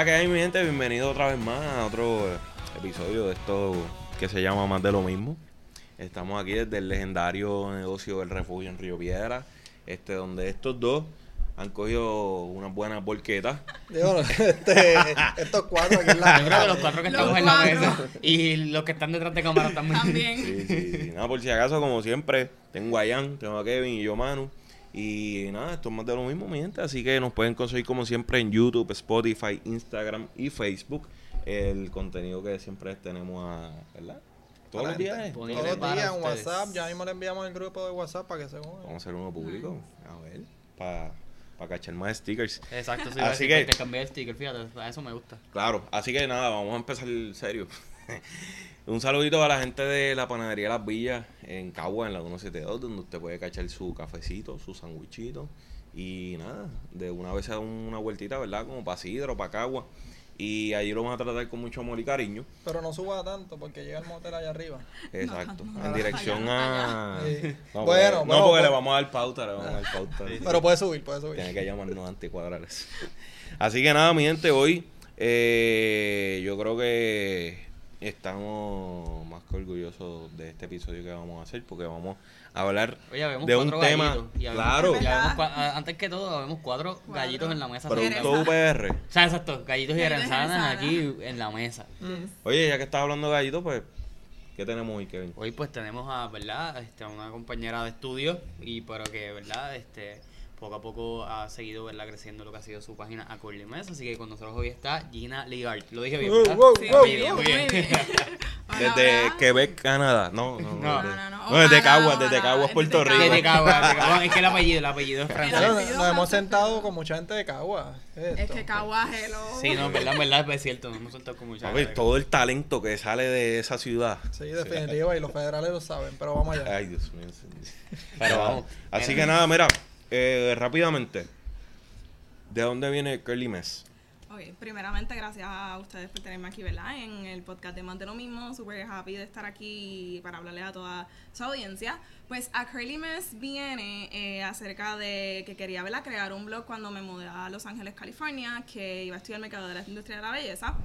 la que hay, mi gente? Bienvenido otra vez más a otro episodio de esto que se llama Más de lo mismo. Estamos aquí desde el legendario negocio del refugio en Río Piedra, este, donde estos dos han cogido unas buenas bolquetas. Digo, este, estos cuatro aquí en la Yo creo que los cuatro que Los estamos en la mesa y los que están detrás de cámara también. También. Sí, sí, sí. Nada, por si acaso, como siempre, tengo a Ian, tengo a Kevin y yo, Manu. Y nada, esto es más de lo mismo, mi gente. Así que nos pueden conseguir como siempre en YouTube, Spotify, Instagram y Facebook. El contenido que siempre tenemos a, ¿verdad? Todos los días. Todos los para días en. WhatsApp, ya mismo le enviamos el grupo de WhatsApp para que se Vamos a unan. hacer uno público. A ver, para cachar más stickers. Exacto, sí, Así así que- que cambié el sticker, fíjate, a eso me gusta. Claro, así que nada, vamos a empezar serio. Un saludito a la gente de la panadería Las Villas en Cagua, en la 172, donde usted puede cachar su cafecito, su sandwichito. Y nada, de una vez a una vueltita, ¿verdad? Como para Sidro, para Cagua. Y allí lo vamos a tratar con mucho amor y cariño. Pero no suba tanto porque llega el motel allá arriba. Exacto. no, en dirección allá, a. Sí. No, Bueno, porque, bueno, no, porque pues- le vamos a dar pauta, le vamos a dar pauta. Pero puede subir, puede subir. Tiene que llamarnos anticuadrales. Así que nada, mi gente, hoy eh, yo creo que estamos más que orgullosos de este episodio que vamos a hacer porque vamos a hablar Oye, de un tema. y habemos- Claro, y habemos antes que todo, vemos cuatro, Cuatro. gallitos en la mesa. producto. UPR. O sea, exacto, gallitos y aranzanas. aquí en la mesa. Oye, ya que estás hablando de gallitos, pues, ¿qué tenemos hoy, Kevin? Hoy pues tenemos a, ¿verdad? Este, a una compañera de estudio y pero que, ¿verdad? Este, poco a poco ha seguido, ¿verdad? Creciendo lo que ha sido su página a Curly Mess. Así que con nosotros hoy está Gina Ligard. Lo dije bien, Wow, ¿verdad? wow, Sí, wow, muy bien, muy muy bien. bien. Hola, Desde hola. Quebec, Canadá. No, no, No, desde- no, no, no, desde Caguas, desde Caguas, Puerto Rico. Desde Cagua, desde Cagua. Es que el apellido, el apellido es francés. Nos, nos hemos sentado con mucha gente de Cagua. ¿Qué es Es que Caguas, hello. Sí, no, en verdad, en verdad es cierto, nos hemos soltado con mucha gente. todo el talento que sale de esa ciudad. Sí, definitiva, y los federales lo saben, pero vamos allá. Ay, Dios mío. Pero vamos. Así que nada, mira, eh, rápidamente. ¿De dónde viene Curly Mess? Ok, primeramente, gracias a ustedes por tenerme aquí, ¿verdad? En el podcast de Más lo mismo. Súper happy de estar aquí para hablarle a toda su audiencia. Pues a Curly Mess viene eh, acerca de que quería, ¿verdad? Crear un blog cuando me mudé a Los Ángeles, California, que iba a estudiar mercado de la industria de la belleza.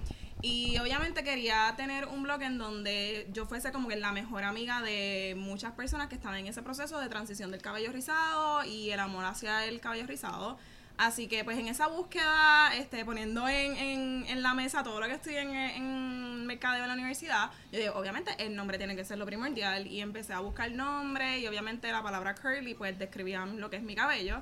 Y obviamente quería tener un blog en donde yo fuese como que la mejor amiga de muchas personas que estaban en ese proceso de transición del cabello rizado y el amor hacia el cabello rizado. Así que pues en esa búsqueda, este, poniendo en, en, en la mesa todo lo que estoy en, en mercadeo de la universidad, yo digo, obviamente el nombre tiene que ser lo primordial y empecé a buscar nombre y obviamente la palabra curly pues describía lo que es mi cabello.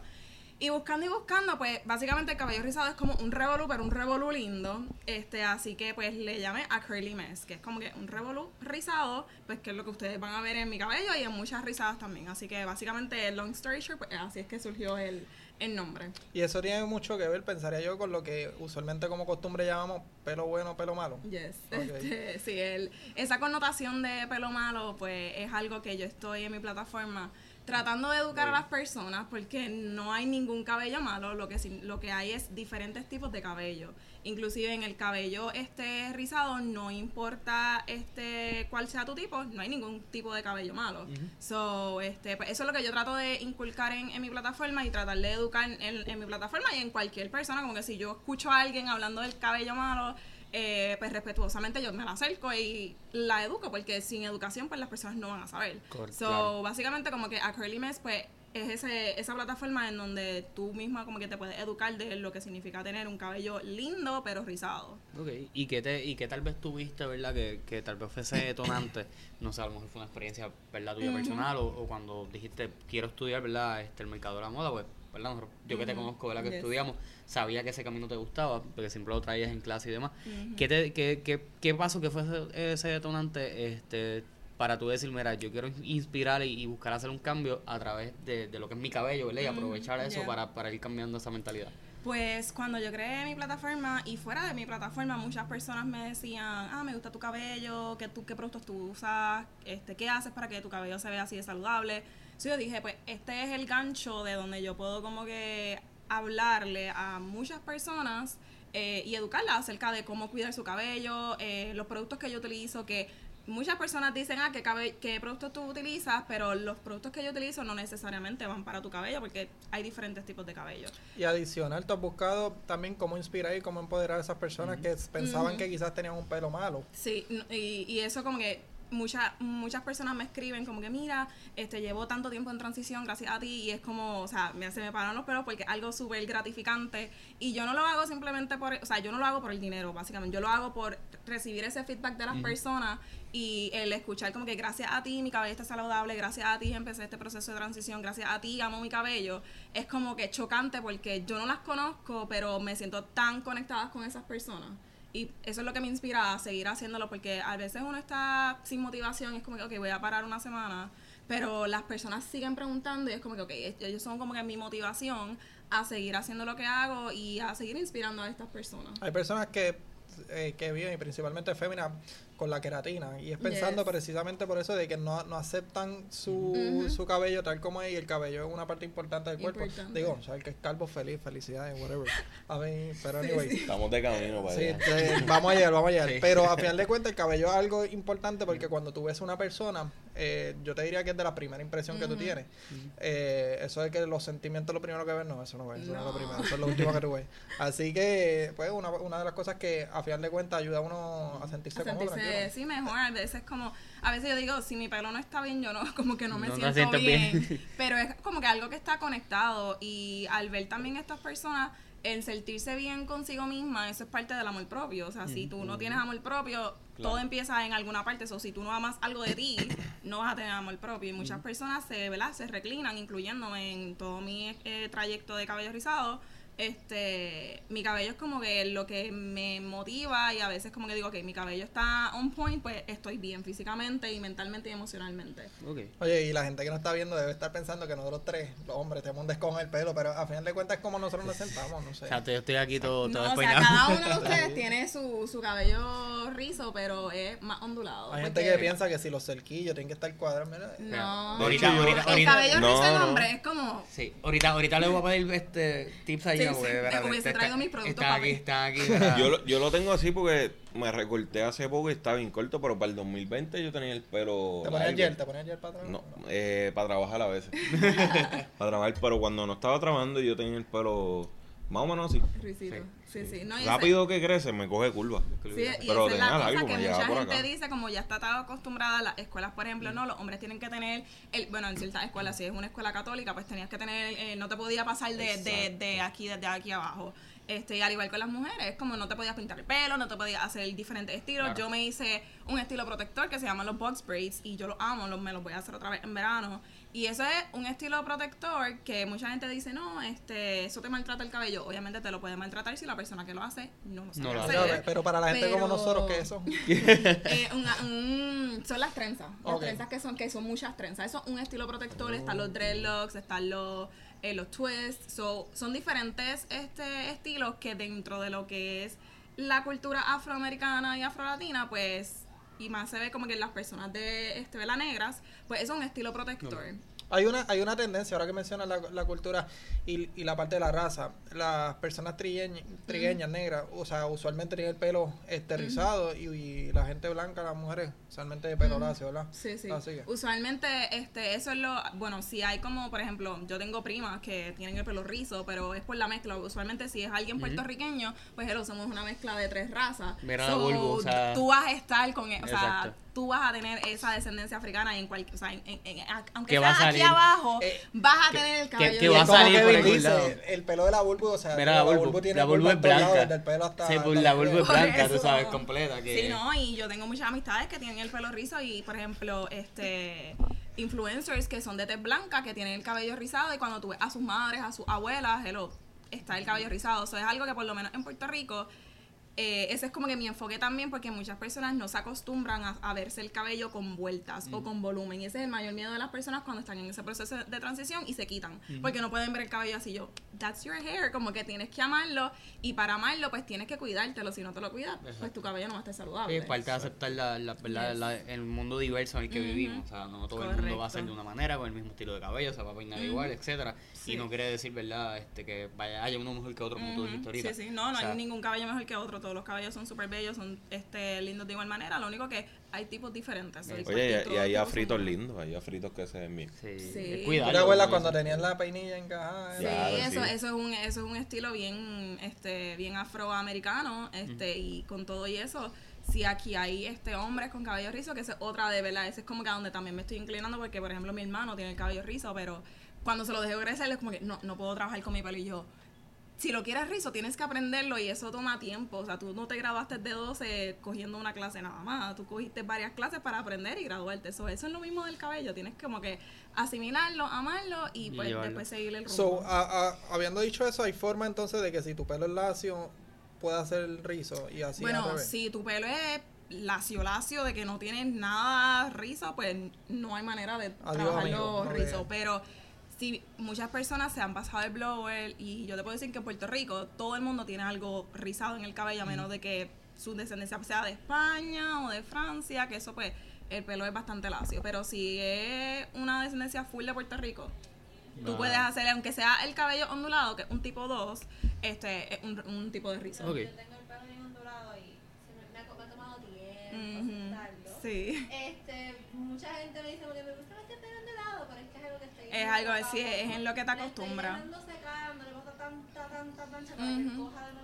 Y buscando y buscando, pues básicamente el cabello rizado es como un revolú, pero un revolú lindo. Este, así que pues le llamé a Curly Mess, que es como que un revolú rizado, pues que es lo que ustedes van a ver en mi cabello y en muchas rizadas también. Así que básicamente, long story short, pues así es que surgió el, el nombre. Y eso tiene mucho que ver, pensaría yo, con lo que usualmente como costumbre llamamos pelo bueno, pelo malo. Yes. Ok. Este, sí, el, esa connotación de pelo malo, pues es algo que yo estoy en mi plataforma tratando de educar a las personas porque no hay ningún cabello malo, lo que lo que hay es diferentes tipos de cabello. Inclusive en el cabello este rizado no importa este cuál sea tu tipo, no hay ningún tipo de cabello malo. So, este, pues eso es lo que yo trato de inculcar en, en mi plataforma y tratar de educar en, en mi plataforma y en cualquier persona, como que si yo escucho a alguien hablando del cabello malo, eh, pues respetuosamente yo me la acerco y la educo, porque sin educación pues las personas no van a saber. Cor- so, claro. básicamente como que a Curly Mess pues es ese, esa plataforma en donde tú misma como que te puedes educar de lo que significa tener un cabello lindo pero rizado. Ok, y que, te, y que tal vez tuviste, ¿verdad? Que, que tal vez fuese detonante, no sé, a lo mejor fue una experiencia, ¿verdad? Tuya personal, o, o cuando dijiste, quiero estudiar, ¿verdad? Este, el mercado de la moda, pues, ¿verdad? Yo que te conozco, ¿verdad? Que Yes. estudiamos, sabía que ese camino te gustaba, porque siempre lo traías en clase y demás. ¿Qué, te, qué, qué, qué pasó que fue ese, ese detonante este, para tú decir, mira, yo quiero inspirar y, y buscar hacer un cambio a través de, de lo que es mi cabello, ¿verdad? Y aprovechar eso yeah. para, para ir cambiando esa mentalidad. Pues cuando yo creé mi plataforma y fuera de mi plataforma, muchas personas me decían, ah, me gusta tu cabello, ¿qué, tú, qué productos tú usas, este, qué haces para que tu cabello se vea así de saludable. Entonces yo dije, pues este es el gancho de donde yo puedo como que hablarle a muchas personas eh, y educarlas acerca de cómo cuidar su cabello, eh, los productos que yo utilizo, que muchas personas dicen, ah, ¿qué, qué productos tú utilizas, pero los productos que yo utilizo no necesariamente van para tu cabello porque hay diferentes tipos de cabello. Y adicional, tú has buscado también cómo inspirar y cómo empoderar a esas personas que pensaban que quizás tenían un pelo malo. Sí, y, y eso como que muchas muchas personas me escriben como que mira, este llevo tanto tiempo en transición gracias a ti y es como, o sea, me, se me paran los pelos porque es algo súper gratificante y yo no lo hago simplemente por, o sea, yo no lo hago por el dinero, básicamente, yo lo hago por recibir ese feedback de las personas y el escuchar como que gracias a ti mi cabello está saludable, gracias a ti empecé este proceso de transición, gracias a ti amo mi cabello, es como que chocante porque yo no las conozco, pero me siento tan conectada con esas personas. Y eso es lo que me inspira a seguir haciéndolo porque a veces uno está sin motivación y es como que, ok, voy a parar una semana, pero las personas siguen preguntando y es como que, ok, ellos son como que mi motivación a seguir haciendo lo que hago y a seguir inspirando a estas personas. Hay personas que, eh, que viven, y principalmente féminas, con la queratina. Y es pensando Yes. precisamente por eso de que no, no aceptan su, su cabello tal como es. Y el cabello es una parte importante del cuerpo. Importante. Digo, o sea, el que es calvo feliz, felicidades, whatever. A mí, pero anyway. Estamos de camino para Sí, allá. eh, vamos a llegar, vamos a llegar. Sí. Pero a final de cuentas, el cabello es algo importante porque cuando tú ves una persona, eh, yo te diría que es de la primera impresión que tú tienes. Eh, eso de que los sentimientos lo primero que ves, no, eso no ves, eso no, es lo primero, eso es lo último que tú ves. Así que, pues, una, una de las cosas que a final de cuentas ayuda a uno a sentirse, A cómodo, sí, mejor. A veces como, a veces yo digo, si mi pelo no está bien, yo no, como que no me No siento bien. bien. Pero es como que algo que está conectado y al ver también estas personas, el sentirse bien consigo misma, eso es parte del amor propio. O sea, si tú no tienes amor propio, todo empieza en alguna parte. O si tú no amas algo de ti, no vas a tener amor propio. Y muchas personas se, ¿verdad? se reclinan, incluyéndome en todo mi eh, trayecto de cabello rizado. Este, mi cabello es como que lo que me motiva y a veces como que digo que mi cabello está on point, pues estoy bien físicamente y mentalmente y emocionalmente. Ok. Oye, y la gente que nos está viendo debe estar pensando que nosotros tres, los hombres, tenemos un descon en el pelo, pero a final de cuentas es como nosotros nos sentamos, no sé. O sea, yo estoy aquí todo, todo No, o sea, cada uno de ustedes tiene su, su cabello rizo, pero es más ondulado. Hay gente que piensa que si los cerquillos tienen que estar cuadrados, mira, No. Ahorita, De hecho, ahorita, yo- el ahorita. cabello No, rizo en no. hombre es como... Sí, ahorita, ahorita le voy a pedir este tips a Sí, hubiese está- traído mis productos Está aquí, está aquí. Yo, lo- yo lo tengo así porque me recorté hace poco y estaba bien corto, pero para el 2020 yo tenía el pelo. te pones gel, te pones gel para atrás. No, eh, para trabajar a veces. para trabajar, pero cuando no estaba trabajando yo tenía el pelo más o menos así. Risito. Sí, sí. No, ese- Rápido que crece, me coge curva. Sí, y pero esa es tenía la cosa que mucha gente acá. dice, como ya está tan acostumbrada a las escuelas, por ejemplo, no, los hombres tienen que tener, el, bueno, en ciertas escuelas, si es una escuela católica, pues tenías que tener, eh, no te podía pasar de, de, de aquí, desde aquí abajo. Este, y al igual con las mujeres, como no te podías pintar el pelo, no te podías hacer diferentes estilos. Claro. Yo me hice un estilo protector que se llama los box braids y yo los amo, los, me los voy a hacer otra vez en verano. Y eso es un estilo protector que mucha gente dice, no, este, eso te maltrata el cabello. Obviamente te lo puede maltratar si la persona que lo hace no lo sabe No lo hacer. hace. Pero, para la gente como nosotros, que eso? Eh, una- un- son las trenzas. Las trenzas que son, que son muchas trenzas. Eso es un estilo protector. Están los dreadlocks, están los, eh, los twists. So, son diferentes este, estilos que dentro de lo que es la cultura afroamericana y afrolatina, pues, y más se ve como que en las personas de este, vela negras, pues es un estilo protector. Hay una, hay una tendencia, ahora que mencionas la, la cultura y, y la parte de la raza, las personas trigueñas, negras, o sea, usualmente tienen el pelo este, rizado y, y la gente blanca, las mujeres, usualmente de pelo lacio, ¿verdad? Sí, sí. Así que- Usualmente, este, eso es lo, bueno, si hay como, por ejemplo, yo tengo primas que tienen el pelo rizo, pero es por la mezcla. Usualmente si es alguien puertorriqueño, pues hello, somos una mezcla de tres razas. Mira vulva, o sea- tú vas a estar con, e- o sea, Exacto. tú vas a tener esa descendencia africana en cualquier, o sea, en- en- en- a- aunque Que sea va a aquí abajo, Eh, vas a que- tener el que- cabello que Y va a salir algún dice, el pelo de la bulbo, o sea, Mira la tiene la vulva es blanca. desde el pelo hasta... Sí, pues hasta la vulva es blanca, tú sabes, completa. Que... Sí, no, y yo tengo muchas amistades que tienen el pelo rizo y, por ejemplo, este influencers que son de tez blanca, que tienen el cabello rizado y cuando tú ves a sus madres, a sus abuelas, hello, está el cabello rizado. Eso es algo que por lo menos en Puerto Rico, eh, ese es como que mi enfoque también porque muchas personas no se acostumbran a, a verse el cabello con vueltas o con volumen. Y ese es el mayor miedo de las personas cuando están en ese proceso de transición y se quitan. Porque no pueden ver el cabello así. Yo, that's your hair. Como que tienes que amarlo y para amarlo pues tienes que cuidártelo. Si no te lo cuidas, pues tu cabello no va a estar Sí, saludable. es parte de aceptar la, la, la- el mundo diverso en el que vivimos. O sea, no todo el mundo va a ser de una manera, con el mismo estilo de cabello, se va a peinar igual, etcétera Sí. Y no quiere decir, ¿verdad? Este, que vaya, haya uno mejor que otro, como tú dijiste ahorita. Sí, sí, no, no O sea, hay ningún cabello mejor que otro. Todos los cabellos son súper bellos, son este lindos de igual manera, lo único que hay tipos diferentes. Oye, y, y hay afritos lindos, hay afritos que se ven bien. Sí. Sí. es ¿Tú cuidarlo, te acuerdas como cuando tenían la peinilla encajada? Sí, Claro, eso, sí. eso es un, eso es un estilo bien, este, bien afroamericano, este, y con todo y eso, si aquí hay este hombres con cabello rizo, que es otra de verdad, ese es como que a donde también me estoy inclinando, porque por ejemplo mi hermano tiene el cabello rizo, pero cuando se lo dejo crecer es como que no, no puedo trabajar con mi pelo y yo. Si lo quieres rizo, tienes que aprenderlo y eso toma tiempo. O sea, tú no te graduaste de 12 cogiendo una clase nada más. Tú cogiste varias clases para aprender y graduarte. Eso, eso es lo mismo del cabello. Tienes como que asimilarlo, amarlo y Y pues llevarlo. después seguir el rumbo. So, a- a- habiendo dicho eso, hay forma entonces de que si tu pelo es lacio, pueda ser rizo y así bueno, si tu pelo es lacio lacio de que no tienes nada rizo, pues no hay manera de Adiós, trabajarlo amigo, no rizo. Pero si muchas personas se han pasado el blower y yo te puedo decir que en Puerto Rico todo el mundo tiene algo rizado en el cabello a menos de que su descendencia sea de España o de Francia, que eso pues el pelo es bastante lacio. Pero si es una descendencia full de Puerto Rico, Tú puedes hacer, aunque sea el cabello ondulado, que es un tipo 2, este, es un, un tipo de rizo. Ok. Yo tengo el pelo bien ondulado y se me, me ha, me ha tomado tiempo. Sí. Este, mucha gente me dice, porque me gusta este pelo ondulado, pero es que es algo así, es en lo que te acostumbras.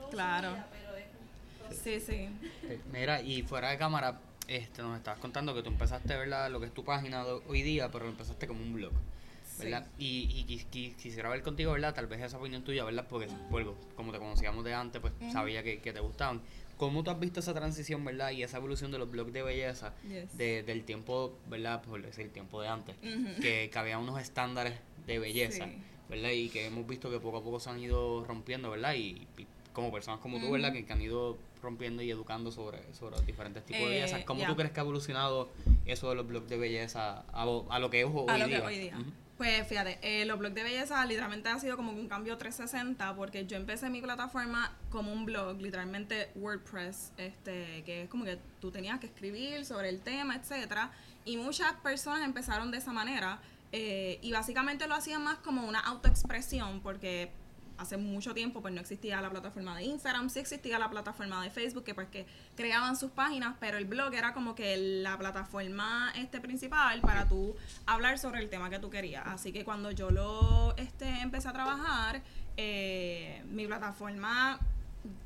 Su claro. Sí, sí. Eh, Mira, y fuera de cámara, este, nos estabas contando que tú empezaste, ¿verdad? Lo que es tu página de hoy día, pero lo empezaste como un blog, ¿verdad? Y, y quis- quis- quisiera ver contigo, ¿verdad? Tal vez esa opinión tuya, ¿verdad? Porque, vuelvo, como te conocíamos de antes, pues sabía que, que te gustaban. ¿Cómo tú has visto esa transición, ¿verdad? Y esa evolución de los blogs de belleza Yes. de, del tiempo, ¿verdad? Por decir, el tiempo de antes, que, que había unos estándares de belleza, Sí. ¿verdad? Y que hemos visto que poco a poco se han ido rompiendo, ¿verdad? Y, y como personas como tú, ¿verdad? Que, que han ido rompiendo y educando sobre, sobre diferentes tipos de Eh, belleza. ¿Cómo ya. tú crees que ha evolucionado eso de los blogs de belleza a, lo- a lo que es hoy a lo día? que hoy día. Ujú. Pues fíjate, eh, los blogs de belleza literalmente ha sido como un cambio 360 porque yo empecé mi plataforma como un blog, literalmente WordPress, este, que es como que tú tenías que escribir sobre el tema, etcétera, y muchas personas empezaron de esa manera eh, y básicamente lo hacían más como una autoexpresión porque hace mucho tiempo pues no existía la plataforma de Instagram, sí existía la plataforma de Facebook que pues que creaban sus páginas, pero el blog era como que la plataforma este principal para tú hablar sobre el tema que tú querías. Así que cuando yo lo este empecé a trabajar, eh, mi plataforma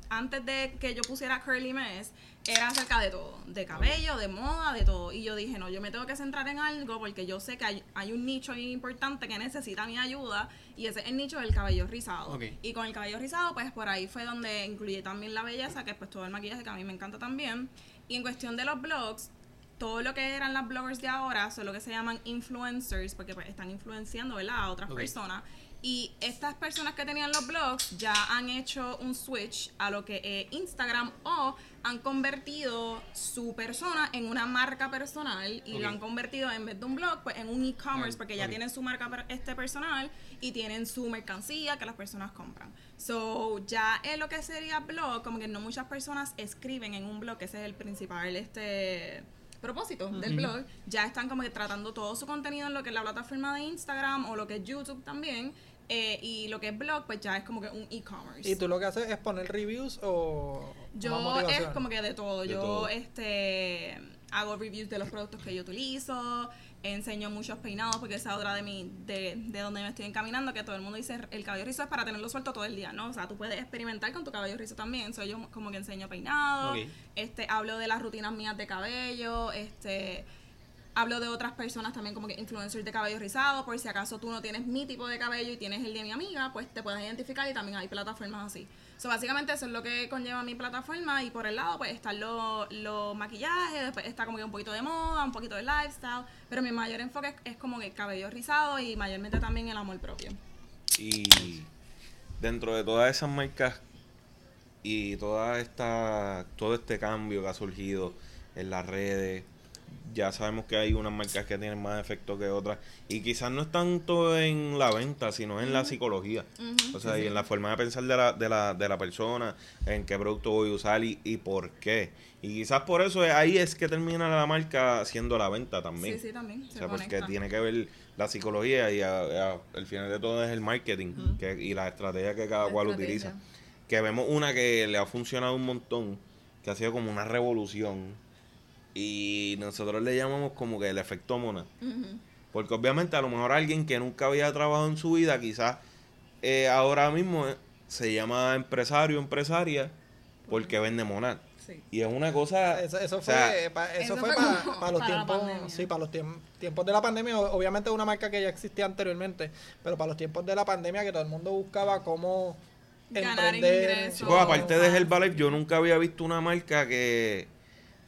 antes de que yo pusiera Curly Mess, era acerca de todo, de cabello, de moda, de todo. Y yo dije, no, yo me tengo que centrar en algo porque yo sé que hay, hay un nicho bien importante que necesita mi ayuda y ese es el nicho del cabello rizado. Y con el cabello rizado, pues por ahí fue donde incluí también la belleza, que es pues todo el maquillaje que a mí me encanta también. Y en cuestión de los blogs, todo lo que eran las bloggers de ahora son lo que se llaman influencers, porque pues, están influenciando ¿verdad? a otras personas. Y estas personas que tenían los blogs ya han hecho un switch a lo que es Instagram o han convertido su persona en una marca personal y lo han convertido en vez de un blog pues en un e-commerce porque ya tienen su marca per- este personal y tienen su mercancía que las personas compran. So, ya en lo que sería blog, como que no muchas personas escriben en un blog, que ese es el principal este propósito del blog, ya están como que tratando todo su contenido en lo que es la plataforma de Instagram o lo que es YouTube también. Eh, y lo que es blog, pues ya es como que un e-commerce. ¿Y tú lo que haces es poner reviews o Yo es como que de todo. De yo todo. este hago reviews de los productos que yo utilizo, enseño muchos peinados porque esa es otra de mi de, de donde me estoy encaminando que todo el mundo dice el cabello rizo es para tenerlo suelto todo el día, ¿no? O sea, tú puedes experimentar con tu cabello rizo también. Soy yo como que enseño peinados, Ok. este hablo de las rutinas mías de cabello, este hablo de otras personas también como que influencers de cabello rizado, por si acaso tú no tienes mi tipo de cabello y tienes el de mi amiga, pues te puedes identificar y también hay plataformas así. So, básicamente eso es lo que conlleva mi plataforma y por el lado pues están los los maquillajes, después está como que un poquito de moda, un poquito de lifestyle, pero mi mayor enfoque es, es como que cabello rizado y mayormente también el amor propio. Y dentro de todas esas marcas y toda esta, todo este cambio que ha surgido en las redes, ya sabemos que hay unas marcas que tienen más efecto que otras. Y quizás no es tanto en la venta, sino en la psicología. O sea, y en la forma de pensar de la, de la, de la persona, en qué producto voy a usar y, y por qué. Y quizás por eso es- ahí es que termina la marca haciendo la venta también. Sí, sí, también. Se O sea, porque tiene que ver la psicología y a- a- al final de todo es el marketing que, y la estrategia que cada La cual estrategia. utiliza. que vemos una que le ha funcionado un montón, que ha sido como una revolución. Y nosotros le llamamos como que el efecto mona. Porque obviamente a lo mejor alguien que nunca había trabajado en su vida, quizás eh, ahora mismo eh, se llama empresario, empresaria, porque vende monad. Sí. Y es una cosa... Eso, eso o fue, sea, pa- eso eso fue fue para, los para tiempos, sí, para los tiemp- tiempos de la pandemia. Obviamente es una marca que ya existía anteriormente, pero para los tiempos de la pandemia que todo el mundo buscaba cómo Ganar emprender. ingresos. Chicos, aparte de Herbalife, yo nunca había visto una marca que,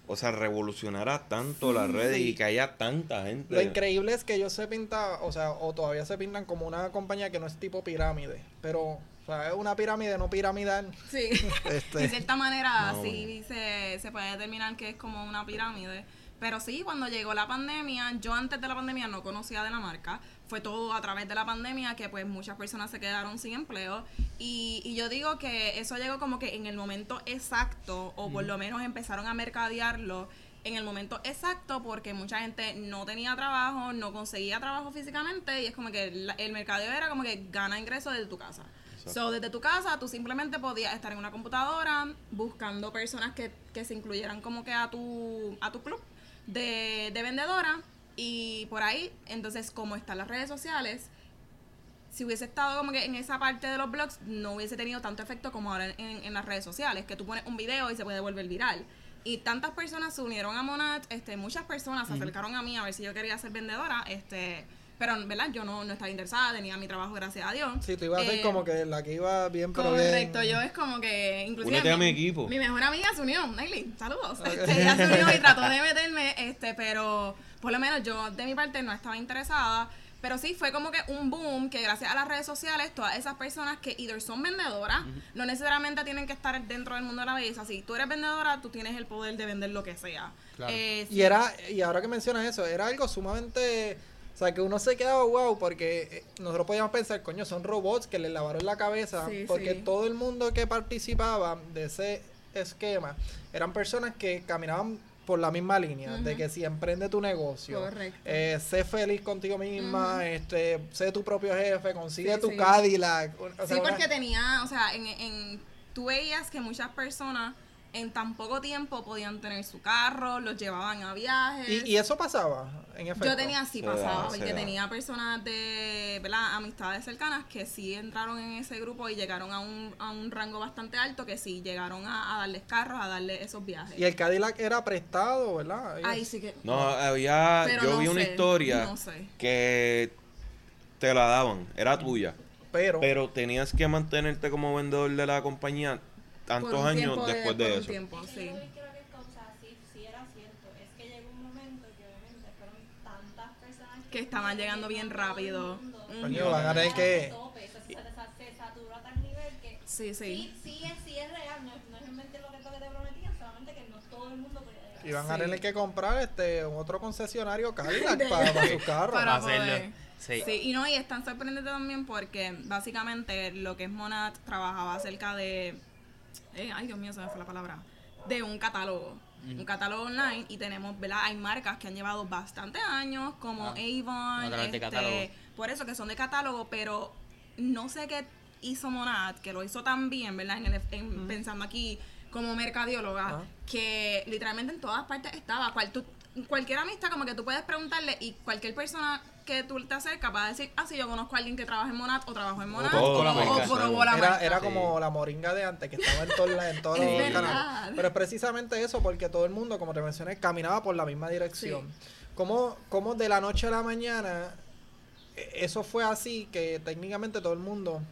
o sea, revolucionara tanto las redes y que haya tanta gente. Lo increíble es que ellos se pintan, o sea, o todavía se pintan como una compañía que no es tipo pirámide, pero, o sea, es una pirámide no piramidal. Sí. Este. De cierta manera, No, sí se, se puede determinar que es como una pirámide. Pero sí, cuando llegó la pandemia, yo antes de la pandemia no conocía de la marca. Fue todo a través de la pandemia que pues muchas personas se quedaron sin empleo. Y, y yo digo que eso llegó como que en el momento exacto, o por lo menos empezaron a mercadearlo en el momento exacto porque mucha gente no tenía trabajo, no conseguía trabajo físicamente y es como que la- el mercadeo era como que gana ingresos desde tu casa. So, desde tu casa tú simplemente podías estar en una computadora buscando personas que, que se incluyeran como que a tu, a tu club de, de vendedora y por ahí, entonces como están las redes sociales, si hubiese estado como que en esa parte de los blogs, no hubiese tenido tanto efecto como ahora en, en las redes sociales, que tú pones un video y se puede volver viral. Y tantas personas se unieron a Monat, este, muchas personas se acercaron a mí a ver si yo quería ser vendedora, este, pero verdad yo no, no estaba interesada, tenía mi trabajo gracias a Dios. Sí, tú ibas a ser Eh, como que la que iba bien, pero Correcto, bien. yo es como que inclusive Únete a mi equipo. Mi mejor amiga se unió, Naily, saludos. Este, ella se unió y trató de meterme, este, pero por lo menos yo de mi parte no estaba interesada. Pero sí, fue como que un boom que gracias a las redes sociales, todas esas personas que either son vendedoras, no necesariamente tienen que estar dentro del mundo de la belleza. Si tú eres vendedora, tú tienes el poder de vender lo que sea. Claro. Eh, Y era, y ahora que mencionas eso, era algo sumamente, o sea, que uno se quedaba wow, porque eh, nosotros podíamos pensar, coño, son robots que le lavaron la cabeza, Sí, porque sí. todo el mundo que participaba de ese esquema eran personas que caminaban por la misma línea, de que si emprende tu negocio, eh, sé feliz contigo misma, este, sé tu propio jefe, consigue Sí, tu. Cadillac. o sea, sí, una- porque tenía, o sea, en, en, tú veías que muchas personas en tan poco tiempo podían tener su carro, los llevaban a viajes. y, y eso pasaba, en efecto. Yo tenía Se pasaba, da, porque tenía personas de, ¿verdad? Amistades cercanas que sí entraron en ese grupo y llegaron a un, a un rango bastante alto, que sí llegaron a, a darles carros, a darles esos viajes. Y el Cadillac era prestado, ¿verdad? Ay, sí que... No, había... Pero yo no vi una historia no sé. que te la daban, era tuya. Pero, Pero tenías que mantenerte como vendedor de la compañía tantos años tiempo después de eso. tiempo, Es que sí. que o sea, sí, sí era cierto. Es que llegó un momento que obviamente fueron tantas personas Que estaban llegando bien rápido. Ujú. van a tener que- Tope, eso se, se, se saturó a tal nivel que Sí, sí. sí, sí, es, sí es real, no, es- no es mente lo que, lo que te prometían, solamente que no todo el mundo podía llegar. iban a Sí. tener que comprar este otro concesionario Cadillac De- para, para sus carros. Para hacerlo. Sí. Sí, y no, y es tan sorprendente también porque básicamente lo que es Monat trabajaba acerca de. Eh, ay, Dios mío, se me fue la palabra. De un catálogo. Un catálogo online y tenemos, ¿verdad? Hay marcas que han llevado bastantes años, como Ah, Avon. este. Por eso que son de catálogo, pero no sé qué hizo Monat, que lo hizo tan bien, ¿verdad? En el- en- Pensando aquí como mercadióloga, Ajá. que literalmente en todas partes estaba. Cual, tú- cualquier amistad, como que tú puedes preguntarle y cualquier persona que tú te acercas va a decir, ah, sí, yo conozco a alguien que trabaja en Monat o trabajó en Monat todo o, la o marca. probó la Era, marca. era Sí. como la moringa de antes, que estaba en, todos la- en todos los Es canales. Pero es precisamente eso, porque todo el mundo, como te mencioné, caminaba por la misma dirección. Como, como de la noche a la mañana, e- eso fue así, que técnicamente todo el mundo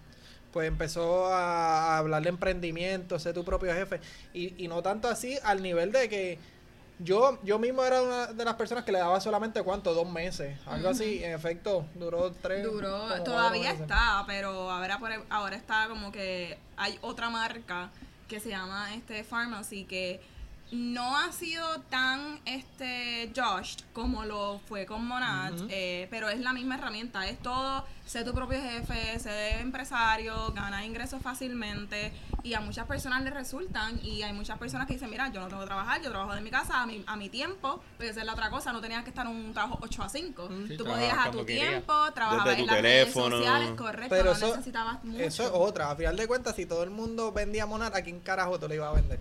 pues empezó a hablar de emprendimiento, ser tu propio jefe. Y, y no tanto así al nivel de que yo, yo mismo era una de las personas que le daba solamente cuánto, dos meses, algo así. En efecto, duró tres. Duró, todavía está, pero ahora, por, ahora está como que hay otra marca que se llama este Pharmacy que no ha sido tan este Josh como lo fue con Monad, eh, pero es la misma herramienta, es todo, sé tu propio jefe, sé empresario, gana ingresos fácilmente y a muchas personas les resultan y hay muchas personas que dicen, mira, yo no tengo que trabajar, yo trabajo de mi casa a mi, a mi tiempo, porque esa es la otra cosa, no tenías que estar en un trabajo 8 a 5, Sí, tú podías a tu querías. tiempo, trabajabas Desde en tu las teléfono. redes sociales, correcto, Pero no eso, necesitabas mucho. eso es otra. A final de cuentas, si todo el mundo vendía Monad, ¿a quién carajo tú le ibas a vender?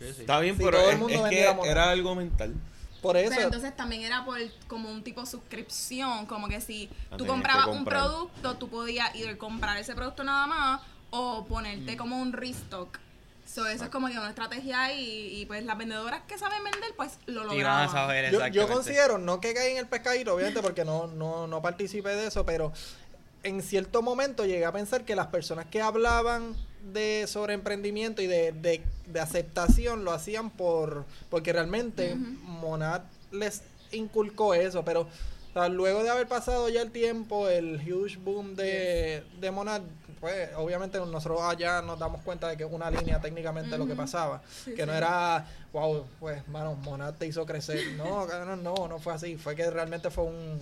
Está bien, Si pero todo el es, mundo es que era algo mental. Por eso, Pero entonces también era por como un tipo de suscripción, como que si tú comprabas un producto, tú podías ir comprar ese producto nada más o ponerte como un restock. So, eso es como que una estrategia ahí y pues las vendedoras que saben vender pues lo Y van a lograban. saber yo, yo considero, no que caí en el pescadito, obviamente, porque no, no, no participé de eso, pero en cierto momento llegué a pensar que las personas que hablaban de sobre emprendimiento y de, de, de aceptación lo hacían por porque realmente Monad les inculcó eso, pero o sea, luego de haber pasado ya el tiempo, el huge boom de, de Monad, pues obviamente nosotros allá nos damos cuenta de que es una línea técnicamente lo que pasaba, Sí, que no sí. era, wow, pues, mano, Monad te hizo crecer. No, cabrón, no, no fue así, fue que realmente fue un...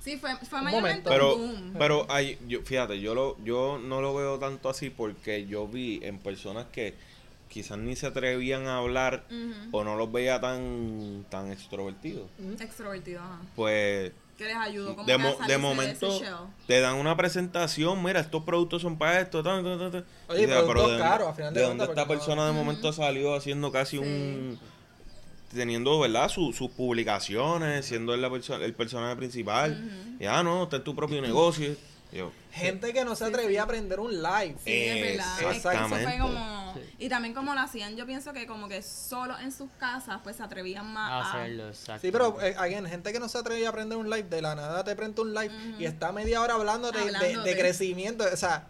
Sí, fue, fue Un mayormente momento. Pero, boom. pero hay, yo, fíjate, yo lo, yo no lo veo tanto así porque yo vi en personas que quizás ni se atrevían a hablar o no los veía tan, tan extrovertidos. Extrovertido, ajá. Pues Que les ayudó como de, que mo- de ese momento te dan una presentación, mira, estos productos son para esto, tan, tan, tan, tan. Oye, Y productos ¿de, caros, a final de dónde esta no- persona de momento salió haciendo casi Sí. un teniendo, ¿verdad? Su- sus publicaciones, siendo él la persona, el personaje principal. Y ah, no, ten tu propio negocio. Y yo, Gente que no se atrevía a aprender un live. Sí, es verdad. Es que eso fue Exactamente. como... Y también como lo hacían, yo pienso que como que solo en sus casas pues se atrevían más A hacerlo, exacto. Sí, pero eh, again, gente que no se atrevía a aprender un live, de la nada te prende un live y está media hora hablando de, de- Hablándote. de crecimiento. O sea,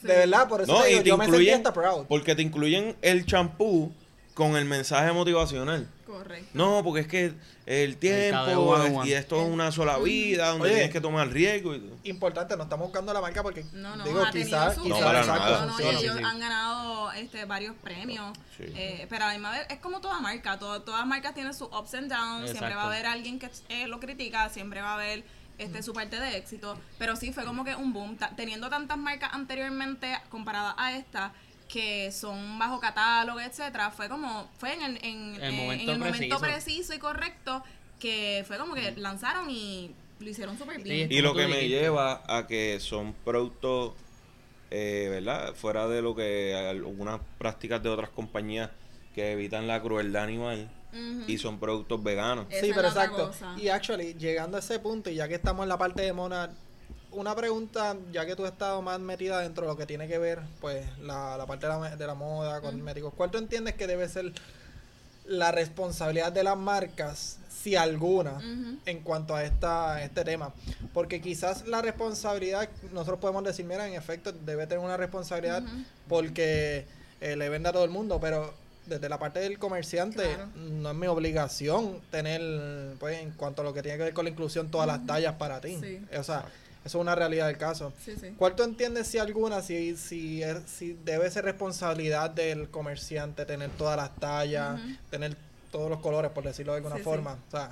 Sí. de verdad, por eso no, te y digo, te yo me sentí incluyen, hasta proud. porque te incluyen el champú con el mensaje motivacional. Correcto. No, porque es que el tiempo y esto es una sola vida donde Oye. tienes que tomar riesgo. Y, Importante, no estamos buscando la marca porque, No, no, digo, quizás, No, nada. No, no, sí, ellos sí. han ganado este, varios premios. Sí. Eh, pero a la misma vez es como toda marca. todo- todas marcas tienen sus ups and downs. Siempre va a haber alguien que eh, lo critica. Siempre va a haber este, su parte de éxito. Pero sí fue como que un boom. Teniendo tantas marcas anteriormente comparadas a esta que son bajo catálogo, etcétera, fue como, fue en el, en, El en momento el momento preciso. preciso y correcto que fue como que lanzaron y lo hicieron súper bien. Y lo que me lleva a que son productos, eh, ¿verdad? Fuera de lo que algunas prácticas de otras compañías que evitan la crueldad animal y son productos veganos. Esa Sí, pero exacto. cosa. Y actually, llegando a ese punto, y ya que estamos en la parte de Monad, una pregunta, ya que tú has estado más metida dentro de lo que tiene que ver, pues, la, la parte de la, de la moda, cosméticos, ¿cuál tú entiendes que debe ser la responsabilidad de las marcas, si alguna, en cuanto a esta, este tema? Porque quizás la responsabilidad, nosotros podemos decir, mira, en efecto, debe tener una responsabilidad porque eh, le vende a todo el mundo, pero desde la parte del comerciante Claro. no es mi obligación tener, pues, en cuanto a lo que tiene que ver con la inclusión, todas las tallas para ti. Sí. O sea, eso es una realidad del caso. Sí, sí. ¿Cuál tú entiendes si alguna, si, si, es- si debe ser responsabilidad del comerciante tener todas las tallas, tener todos los colores, por decirlo de alguna Sí, forma? O sea,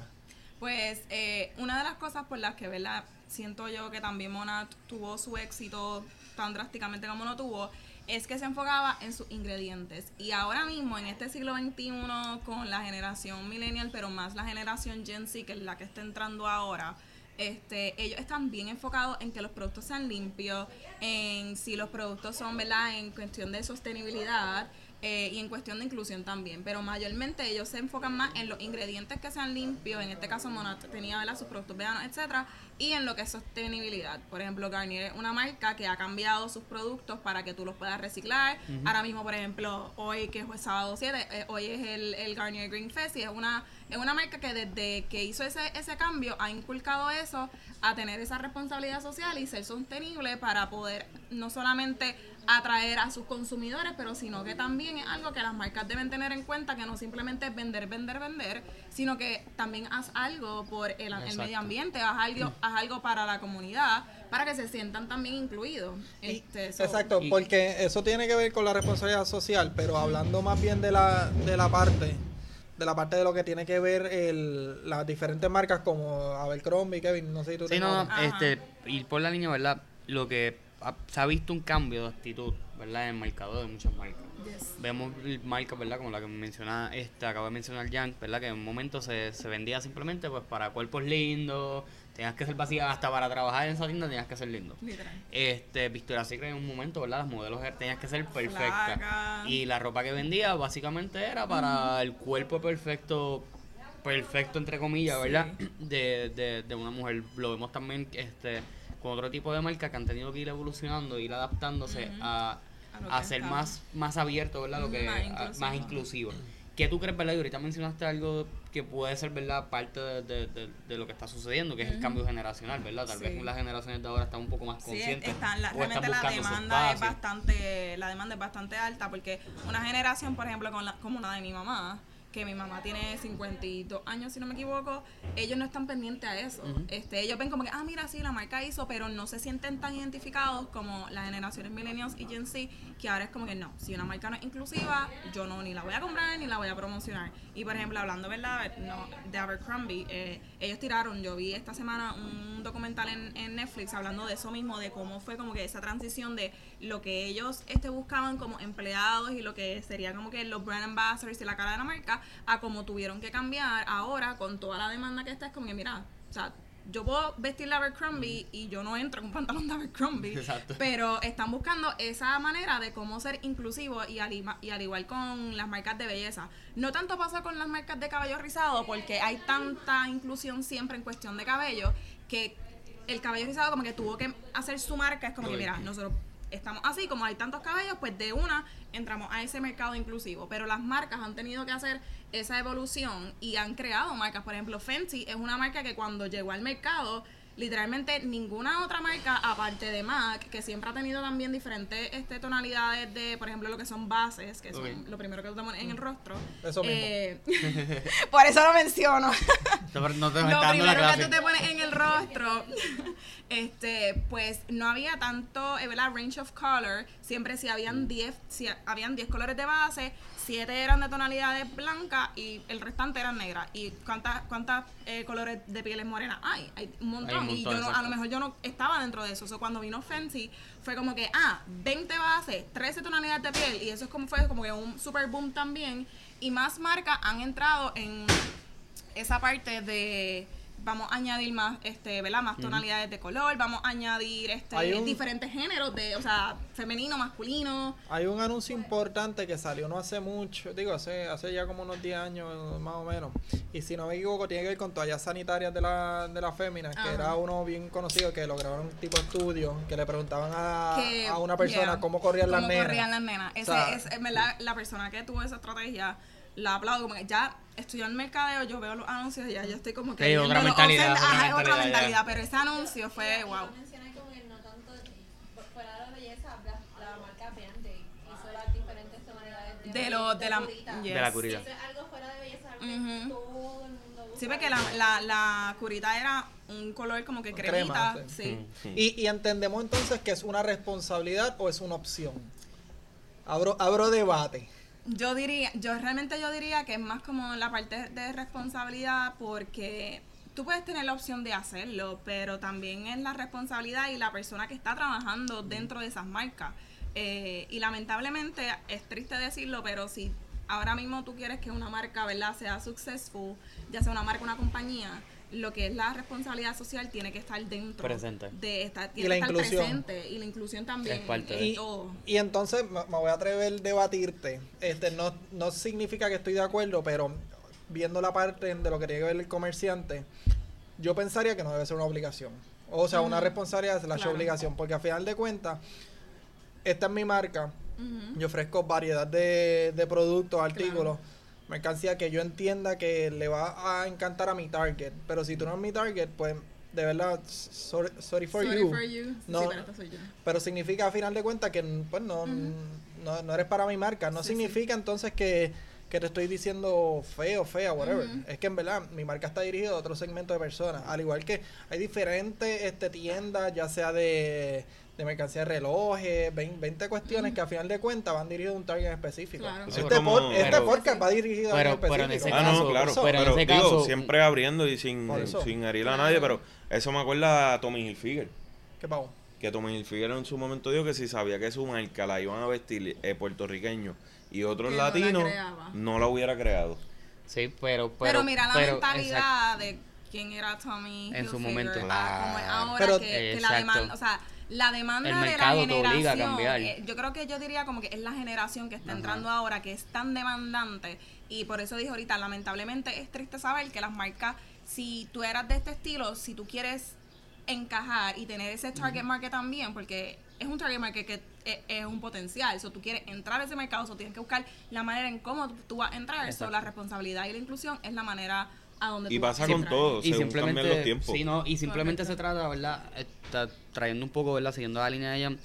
Pues eh, una de las cosas por las que ¿verdad? siento yo que también Mona tuvo su éxito tan drásticamente como lo tuvo, es que se enfocaba en sus ingredientes. Y ahora mismo, en este siglo XXI, con la generación millennial, pero más la generación Gen Z, que es la que está entrando ahora, este, ellos están bien enfocados en que los productos sean limpios, en si los productos son, ¿verdad?, en cuestión de sostenibilidad eh, y en cuestión de inclusión también. Pero mayormente ellos se enfocan más en los ingredientes que sean limpios, en este caso Monat tenía, ¿verdad?, sus productos veganos, etcétera, y en lo que es sostenibilidad. Por ejemplo, Garnier es una marca que ha cambiado sus productos para que tú los puedas reciclar. Ahora mismo, por ejemplo, hoy que es sábado 7, eh, hoy es el, el Garnier Green Fest y es una es una marca que desde que hizo ese, ese cambio ha inculcado eso, a tener esa responsabilidad social y ser sostenible para poder no solamente atraer a sus consumidores, pero sino que también es algo que las marcas deben tener en cuenta, que no simplemente es vender, vender, vender, sino que también haz algo por el, el medio ambiente, haz algo, haz algo para la comunidad, para que se sientan también incluidos. Y- Este, so- exacto, porque eso tiene que ver con la responsabilidad social, pero hablando más bien de la, de la parte de la parte de lo que tiene que ver el, las diferentes marcas como Abercrombie, Kevin, no sé si tú Sí, no, Ajá. este, ir por la línea, ¿verdad? Lo que ha- se ha visto un cambio de actitud, ¿verdad? En el mercado de muchas marcas. Yes. Vemos marcas, ¿verdad? Como la que menciona, este, acaba de mencionar Jan, ¿verdad? Que en un momento se, se vendía simplemente pues para cuerpos lindos, tenías que ser vacía, hasta para trabajar en esa tienda tenías que ser lindo. Literal. Este, Victoria's Secret en un momento, ¿verdad? Las modelos er- tenías que ser perfectas. Flaca. Y la ropa que vendía básicamente era para el cuerpo perfecto, perfecto entre comillas, ¿verdad? De, de, de una mujer. Lo vemos también este con otro tipo de marcas que han tenido que ir evolucionando, ir adaptándose a, A ser está. más, más abierto, ¿verdad? Lo que, más a- más inclusivo. ¿Qué tú crees, verdad? Y ahorita mencionaste algo que puede ser, ¿verdad? Parte de, de- de- de lo que está sucediendo, que es el cambio generacional, ¿verdad? Tal Sí. vez las generaciones de ahora están un poco más Sí, conscientes. están, la, o están realmente la buscando su demanda es bastante, la demanda es bastante alta porque una generación, por ejemplo, con la, como la de mi mamá, que mi mamá tiene 52 años, si no me equivoco, ellos no están pendientes a eso. Este, ellos ven como que, ah, mira, sí, la marca hizo, pero no se sienten tan identificados como las generaciones millennials y Gen Z, que ahora es como que no, si una marca no es inclusiva, yo no ni la voy a comprar ni la voy a promocionar. Y por ejemplo, hablando, ¿verdad? No, de Abercrombie, eh, ellos tiraron, yo vi esta semana un documental en, en Netflix hablando de eso mismo, de cómo fue como que esa transición de lo que ellos este, buscaban como empleados y lo que sería como que los brand ambassadors y la cara de la marca, a cómo tuvieron que cambiar ahora con toda la demanda que está, es como que mira, o sea, yo puedo vestir la Abercrombie y yo no entro con pantalón de Abercrombie, Exacto. pero están buscando esa manera de cómo ser inclusivo y al, y al igual con las marcas de belleza. No tanto pasa con las marcas de cabello rizado porque hay tanta inclusión siempre en cuestión de cabello que el cabello rizado como que tuvo que hacer su marca. Es como que mira, nosotros estamos así, como hay tantos cabellos, pues de una entramos a ese mercado inclusivo. Pero las marcas han tenido que hacer esa evolución y han creado marcas. Por ejemplo, Fenty es una marca que cuando llegó al mercado, literalmente ninguna otra marca, aparte de MAC, que siempre ha tenido también diferentes este, tonalidades de, por ejemplo, lo que son bases, que son lo primero que tú te pones en el rostro. Eso mismo. Eh, por eso lo menciono. No, no te lo dando la primero que clase. tú te pones en el rostro, este, pues no había tanto, eh, ¿verdad? Range of color. Siempre si habían 10, si habían 10 colores de base, 7 eran de tonalidades blancas y el restante eran negras. ¿Y cuántas cuántas eh, colores de pieles morenas hay? Hay un montón. Hay un y yo no, a lo mejor yo no estaba dentro de eso. O sea, cuando vino Fancy fue como que, ah, 20 bases, 13 tonalidades de piel. Y eso es como fue como que un super boom también. Y más marcas han entrado en esa parte de vamos a añadir más este verdad más tonalidades de color vamos a añadir este un- diferentes géneros de o sea femenino masculino. Hay un anuncio importante que salió no hace mucho, digo, hace, hace ya como unos 10 años más o menos. Y si no me equivoco, tiene que ver con toallas sanitarias de la, de la fémina, que era uno bien conocido que lo grabaron un tipo de estudio, que le preguntaban a, que a una persona yeah, cómo corrían las cómo nenas. corrían las nenas. Ese O sea, es en verdad la persona que tuvo esa estrategia la aplaudo como que ya estudió en mercadeo yo veo los anuncios y ya yo estoy como que Sí, otra viendo los mentalidad, offend- otra ajá, mentalidad, ya. mentalidad pero ese anuncio fue wow Yo mencioné como que no tanto por fuera de la belleza, la, la marca Band-Aid hizo las diferentes tonalidades de lo de la curita. yes. De la curita. Eso es algo fuera de belleza, algo Ujú. que todo el mundo usa. sí porque la, la, la curita era un color como que Crema, cremita sí. sí. Mm, sí. Y, y entendemos entonces que es una responsabilidad o es una opción. Abro, abro debate. Yo diría, yo realmente yo diría que es más como la parte de responsabilidad porque tú puedes tener la opción de hacerlo, pero también es la responsabilidad y la persona que está trabajando dentro de esas marcas. Eh, y lamentablemente es triste decirlo, pero si ahora mismo tú quieres que una marca, ¿verdad?, sea successful, ya sea una marca o una compañía, lo que es la responsabilidad social tiene que estar dentro Presente. de esta, Y la que estar inclusión. presente y la inclusión también Es parte de- Y, todo. y entonces me, voy a atrever a debatirte. Este no, no significa que estoy de acuerdo, pero viendo la parte de lo que tiene que ver el comerciante, yo pensaría que no debe ser una obligación. O sea, una responsabilidad slash Claro. obligación, porque a final de cuentas, esta es mi marca, yo ofrezco variedad de, de productos, artículos, mercancía que yo entienda que le va a encantar a mi target. Pero si tú no eres mi target, pues de verdad, sorry, sorry for Sorry you. for you. No. Sí, pero esta soy yo. Pero significa a final de cuentas que pues no, no, no eres para mi marca. No Sí, sí. significa entonces que, que te estoy diciendo feo, fea, whatever. Es que en verdad mi marca está dirigida a otro segmento de personas. Al igual que hay diferentes este, tiendas, ya sea de, de mercancía de relojes, 20, 20 cuestiones que a final de cuentas van dirigidas a un target específico. Claro. Este, es como- pod- este pero- podcast va dirigido a Pero- en específico. Ah, no, claro. eso, pero en ese digo, caso- siempre abriendo y sin, sin herir a nadie, pero eso me acuerda a Tommy Hilfiger. ¿Qué pavo? Que Tommy Hilfiger en su momento dijo que si sabía que su marca la iban a vestir eh, puertorriqueños y otros Que no la latinos, no la hubiera creado. Sí, pero... Pero, Pero, mira la pero, mentalidad de quién era Tommy En su Hilfiger momento. a como es Claro. ahora Pero- que, que la demanda, o sea, la demanda El de la generación, cambiar. eh, yo creo que yo diría como que es la generación que está Ajá. entrando ahora que es tan demandante y por eso dije ahorita, lamentablemente es triste saber que las marcas, si tú eras de este estilo, si tú quieres encajar y tener ese target market también, porque es un target market que es, es un potencial, eso tú quieres entrar a ese mercado, eso tienes que buscar la manera en cómo tú, vas a entrar, eso la responsabilidad y la inclusión es la manera a donde Y tú pasa vas. a con todo, y según simplemente los tiempos. sí, no, y simplemente Correcto. se trata verdad está trayendo un poco verdad siguiendo la línea de ella.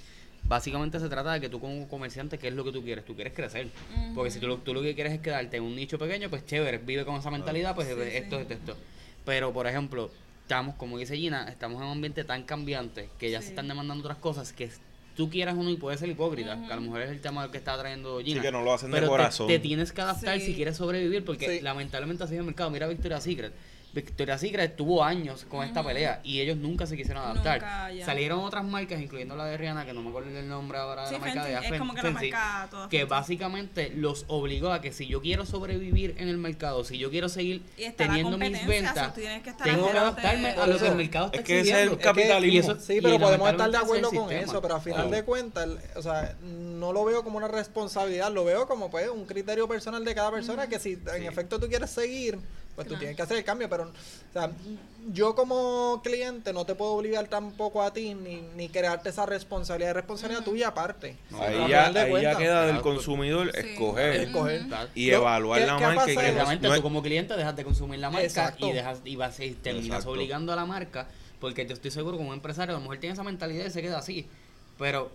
Básicamente se trata de que tú como comerciante qué es lo que tú quieres tú quieres crecer. Porque si tú lo, tú lo que quieres es quedarte en un nicho pequeño pues chévere vive con esa mentalidad pues Sí, esto sí. esto esto pero por ejemplo estamos como dice Gina estamos en un ambiente tan cambiante que ya Sí. se están demandando otras cosas que tú quieras uno y puedes ser hipócrita que a lo mejor es el tema que está trayendo Gina Sí, que no lo hacen de te- corazón. te, tienes que adaptar Sí. si quieres sobrevivir porque Sí. lamentablemente así es el mercado mira Victoria's Secret Victoria's Secret tuvo años con esta pelea y ellos nunca se quisieron adaptar. Nunca. Salieron otras marcas, incluyendo la de Rihanna, que no me acuerdo el nombre ahora de Sí, la marca Fenty, de es Fen- como que la Fenty, marca toda que básicamente los obligó a que si yo quiero sobrevivir en el mercado, si yo quiero seguir teniendo mis ventas, que tengo que adaptarme a lo que el mercado está Es que ese es el capitalismo. Y eso- Sí, y pero podemos estar de acuerdo es con sistema. eso, pero a final Claro. de cuentas, o sea, no lo veo como una responsabilidad, lo veo como pues un criterio personal de cada persona que si en efecto tú quieres seguir, pues tú Claro. tienes que hacer el cambio, pero o sea, yo como cliente no te puedo obligar tampoco a ti ni, ni crearte esa responsabilidad, es responsabilidad tuya aparte. Ahí, ya, ahí ya queda del Claro, consumidor Sí. escoger Escoger. Claro. y evaluar ¿qué- la qué marca. y pasado? no- tú como cliente dejas de consumir la marca Exacto. y dejas y vas y terminas Exacto. obligando a la marca porque yo estoy seguro como empresario a lo mejor tiene esa mentalidad y se queda así pero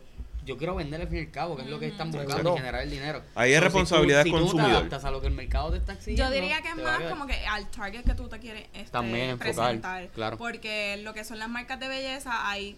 yo quiero vender al fin y al cabo que es lo que están buscando generar el dinero Ahí es So, si tú- responsabilidad si del tú te consumidor. adaptas a lo que el mercado te está exigiendo Yo diría que es más como que al target que tú te quieres este, También enfocar, presentar. claro. Porque lo que son las marcas de belleza, hay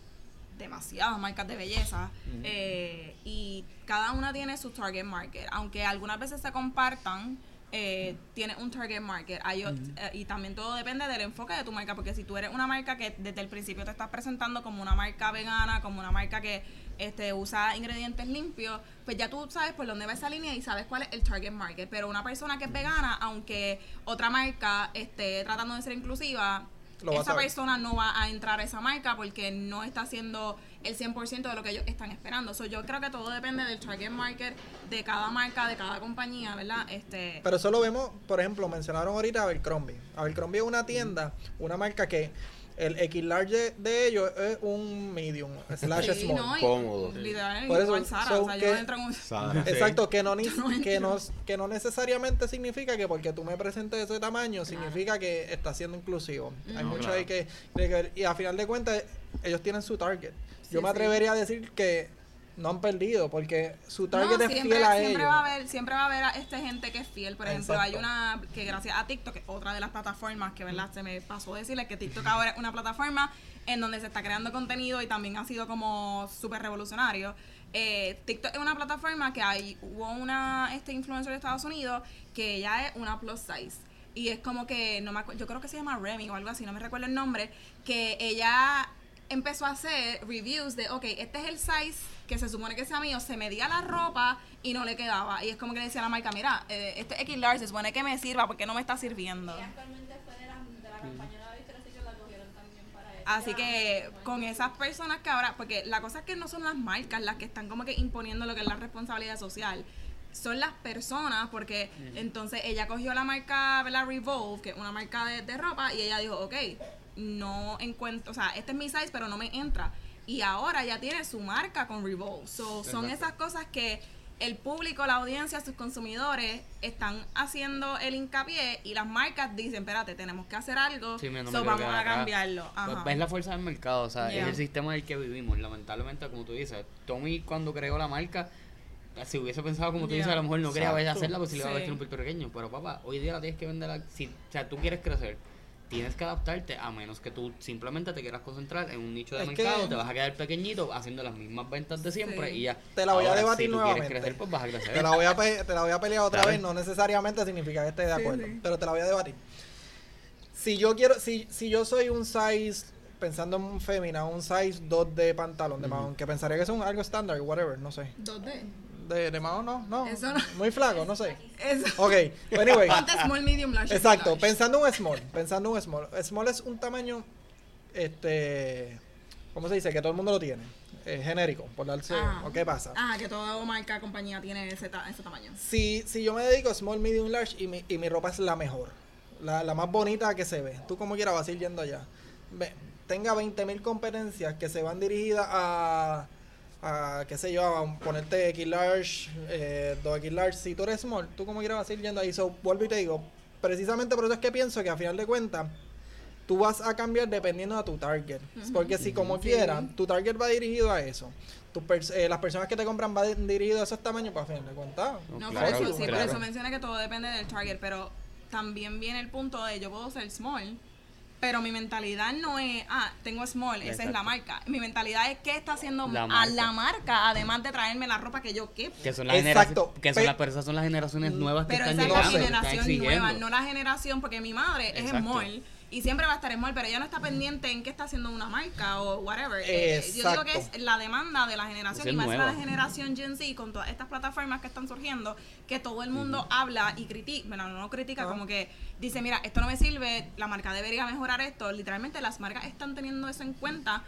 demasiadas marcas de belleza eh, y cada una tiene su target market. Aunque algunas veces se compartan, eh, tiene un target market. Hay eh, y también todo depende del enfoque de tu marca. Porque si tú eres una marca que desde el principio te estás presentando como una marca vegana, como una marca que este, usa ingredientes limpios, pues ya tú sabes por dónde va esa línea y sabes cuál es el target market. Pero una persona que es vegana, aunque otra marca esté tratando de ser inclusiva, esa persona no va a entrar a esa marca porque no está haciendo el 100% de lo que ellos están esperando. So, yo creo que todo depende del target market de cada marca, de cada compañía, ¿verdad? Este, Pero eso lo vemos, por ejemplo, mencionaron ahorita Abercrombie. Abercrombie es una tienda, una marca que el X large de, ellos es un medium slash sí, small. no, Cómodo. Literal, Por eso, igual Sara, so o sea, que- yo entro en un... Sara. Exacto, que no, no que, no, que no necesariamente significa que porque tú me presentes ese tamaño, significa que está siendo inclusivo. Hay No, mucho claro. ahí que. Y a final de cuentas, ellos tienen su target. Yo me sí. atrevería a decir que no han perdido, porque su target No, es siempre, fiel a siempre ellos. va a haber siempre va a haber a este gente que es fiel por ejemplo Exacto. hay una que gracias a TikTok que es otra de las plataformas que verdad se me pasó decirles que TikTok ahora es una plataforma en donde se está creando contenido y también ha sido como súper revolucionario Eh, TikTok es una plataforma que hay hubo una este influencer de Estados Unidos que ella es una plus size y es como que no me acuerdo yo creo que se llama Remy o algo así no me recuerdo el nombre que ella empezó a hacer reviews de, ok, este es el size que se supone que sea mío, se medía la ropa y no le quedaba. Y es como que le decía a la marca, mira, eh, este X large se supone que me sirva porque no me está sirviendo. Y actualmente fue de la, de la campaña de la Victoria's Secret la cogieron también para eso. Así que con esas personas que ahora, porque la cosa es que no son las marcas las que están como que imponiendo lo que es la responsabilidad social, son las personas, porque entonces ella cogió la marca, ¿verdad? Revolve, que es una marca de, de ropa, y ella dijo, ok, no encuentro, o sea, este es mi size, pero no me entra. Y ahora ya tiene su marca con Revolve. So, son esas cosas que el público, la audiencia, sus consumidores están haciendo el hincapié y las marcas dicen, espérate, tenemos que hacer algo, Sí, no so vamos a cambiarlo. Pues, Ajá. ves la fuerza del mercado, o sea, Yeah. es el sistema en el que vivimos. Lamentablemente, como tú dices, Tommy cuando creó la marca, si hubiese pensado como tú dices, a lo mejor no quería hacerla porque si le iba a vestir un puertorriqueño. Pero papá, hoy día la tienes que vender, si, o sea, tú quieres crecer, tienes que adaptarte a menos que tú simplemente te quieras concentrar en un nicho de Es mercado, que- te vas a quedar pequeñito haciendo las mismas ventas de siempre Sí. y ya. Te la voy a debatir si nuevamente. crecer, pues vas a crecer. Te la voy a, pe- te la voy a pelear otra vez, no necesariamente significa que esté de acuerdo, sí. pero te la voy a debatir. Si yo quiero, si, si yo soy un size, pensando en un fémina, un size 2 de pantalón de Ujú. mahón, que pensaría que es un algo estándar, whatever, no sé. 2D. De, de mahón no, no, Eso no. muy flaco, no sé. Eso. Ok, anyway. Small, medium, large. Exacto, large. pensando en un small, pensando en un small. Small es un tamaño, este, ¿cómo se dice? Que todo el mundo lo tiene. Eh, genérico, por darse. ¿o qué pasa? Ah, que toda marca, compañía tiene ese, ta- ese tamaño. Si, si yo me dedico a small, medium, large y mi, y mi ropa es la mejor, la, la más bonita que se ve, tú como quieras vas a ir yendo allá. Ve, tenga 20.000 competencias que se van dirigidas a, a, qué sé yo, a ponerte X large, eh, 2X large. Si tú eres small, tú como quieras vas a ir yendo ahí. So, vuelvo y te digo, precisamente por eso es que pienso que a final de cuentas, tú vas a cambiar dependiendo de tu target. Porque si como Sí. quiera, tu target va dirigido a eso. Tu pers- eh, las personas que te compran va di- dirigido a esos tamaños, pues a final de cuentas. No, No, claro, por eso, sí, por eso mencioné que todo depende del target, pero también viene el punto de yo puedo ser small, pero mi mentalidad no es, ah, tengo small, esa es la marca. Mi mentalidad es qué está haciendo La a la marca, además de traerme la ropa que yo quepo. Que son las Exacto. generaciones, que son las, pero esas son las generaciones nuevas que Pero están esa es la llegando, que están generación nueva, no la generación, porque mi madre es small y siempre va a estar small, pero ella no está pendiente en qué está haciendo una marca o whatever. Eh, yo digo que es la demanda de la generación Es y más nueva. la generación Gen Z con todas estas plataformas que están surgiendo, que todo el mundo habla y critica, bueno, no critica, Ah. como que dice, mira, esto no me sirve, la marca debería mejorar esto. Literalmente las marcas están teniendo eso en cuenta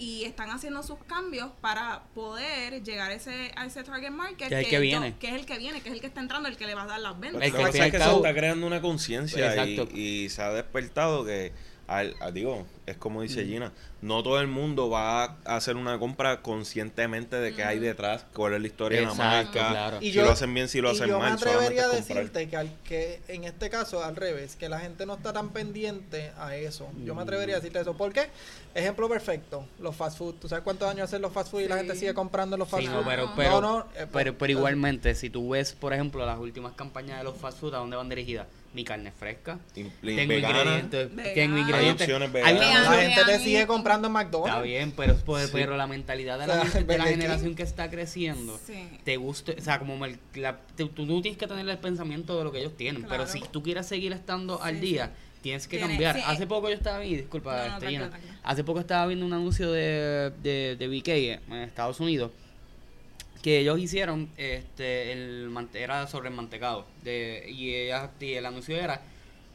y están haciendo sus cambios para poder llegar a ese, a ese target market Que es el que viene. que es el que viene, que es el que está entrando, el que le va a dar las ventas. El Lo que pasa es que se está creando una conciencia y se ha despertado que, al, digo, es como Mm. dice Gina, no todo el mundo va a hacer una compra conscientemente de qué hay detrás, cuál es la historia de la marca, claro. si lo hacen bien, si lo y hacen yo mal, me atrevería a decirte que, al, que en este caso al revés, que la gente no está tan pendiente a eso. Yo me Mm. atrevería a decirte eso. ¿Por qué? Ejemplo perfecto, los fast food. ¿Tú sabes cuántos años hacen los fast food y la gente sigue comprando los fast Sí, food? no, pero, No, pero, no, eh, pero, pues, pero igualmente, si tú ves, por ejemplo, las últimas campañas de los fast food, ¿a dónde van dirigidas? Mi carne fresca. Tengo vegana. ingredientes. Vegana. Tengo Hay ingredientes. Hay La gente te sigue comprando en McDonald's. Está bien, pero, pero, Sí. pero la mentalidad de O la, sea, gente- de la Burger King. generación que está creciendo, Sí. te gusta, o sea, como el- la- tú, tú no tienes que tener el pensamiento de lo que ellos tienen, pero si tú quieres seguir estando al día, tienes que cambiar. sí, Hace poco yo estaba ahí, disculpa, No, hace poco estaba viendo un anuncio de, de, de BK en Estados Unidos que ellos hicieron este el era sobre el mantecado de, y, ella- y el anuncio era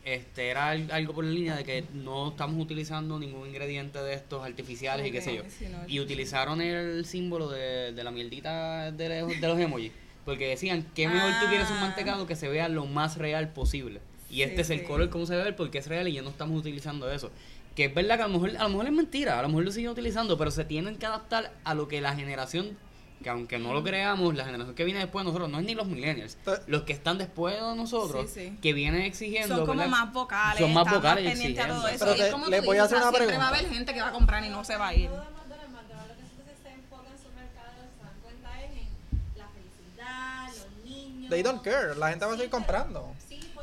este era al- algo por la línea de que no estamos utilizando ningún ingrediente de estos artificiales y qué sé yo y utilizaron el símbolo de, de la mierdita de, los- de los emojis porque decían que mejor tú quieres un Ah. mantecado que se vea lo más real posible y este Sí, es el sí. color como se ve porque es real y ya no estamos utilizando eso que es verdad que a lo mejor a lo mejor es mentira a lo mejor lo siguen utilizando pero se tienen que adaptar a lo que la generación que aunque no lo creamos, la generación que viene después de nosotros, no es ni los millennials, Eh. los que están después de nosotros, Sí, sí. que vienen exigiendo, Son como ¿verdad? más vocales, Son más vocales y pendientes a todo eso. Pero Y es te- como les tú voy a hacer una siempre va a haber gente que va a comprar y no se va a ir. Todo de McDonald's, McDonald's lo que entonces se enfoca en su mercado, se dan cuenta es en la felicidad, los niños. They don't care, la gente va a seguir comprando.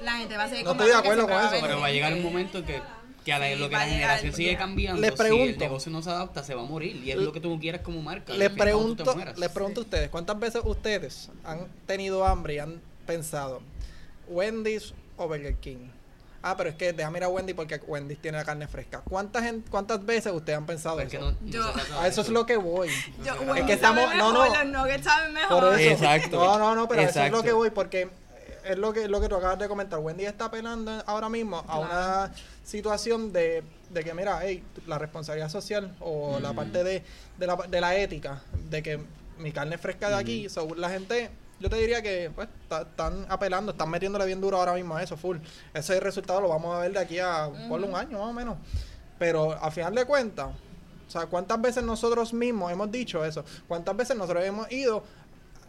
La gente va a seguir No pero- estoy de comprando, acuerdo con eso. Pero va a llegar un momento en que, que a la- Sí, lo que la llegar generación sigue cambiando, Les si el negocio no se adapta, se va a morir. Y es lo que tú quieres como marca. Les pregunto, les pregunto a ustedes, ¿cuántas veces ustedes han tenido hambre y han pensado Wendy's o Burger King? Ah, pero es que déjame ir a Wendy porque Wendy's tiene la carne fresca. ¿Cuántas cuántas veces ustedes han pensado Porque eso? no- no Yo- A eso es lo que voy. Yo, Es que estamos- no, mejor, no. Los nuggets saben mejor. Por eso. Exacto. No, no, no, pero eso es lo Exacto. que voy porque es lo que, lo que tú acabas de comentar. Wendy está apelando ahora mismo a una situación de, de que, mira, hey, la responsabilidad social o la parte de, de, la, de la ética, de que mi carne es fresca de aquí, so, la gente, yo te diría que pues están apelando, están metiéndole bien duro ahora mismo a eso, full. Ese resultado lo vamos a ver de aquí a por un año más o menos. Pero al final de cuentas, o sea, ¿cuántas veces nosotros mismos hemos dicho eso? ¿Cuántas veces nosotros hemos ido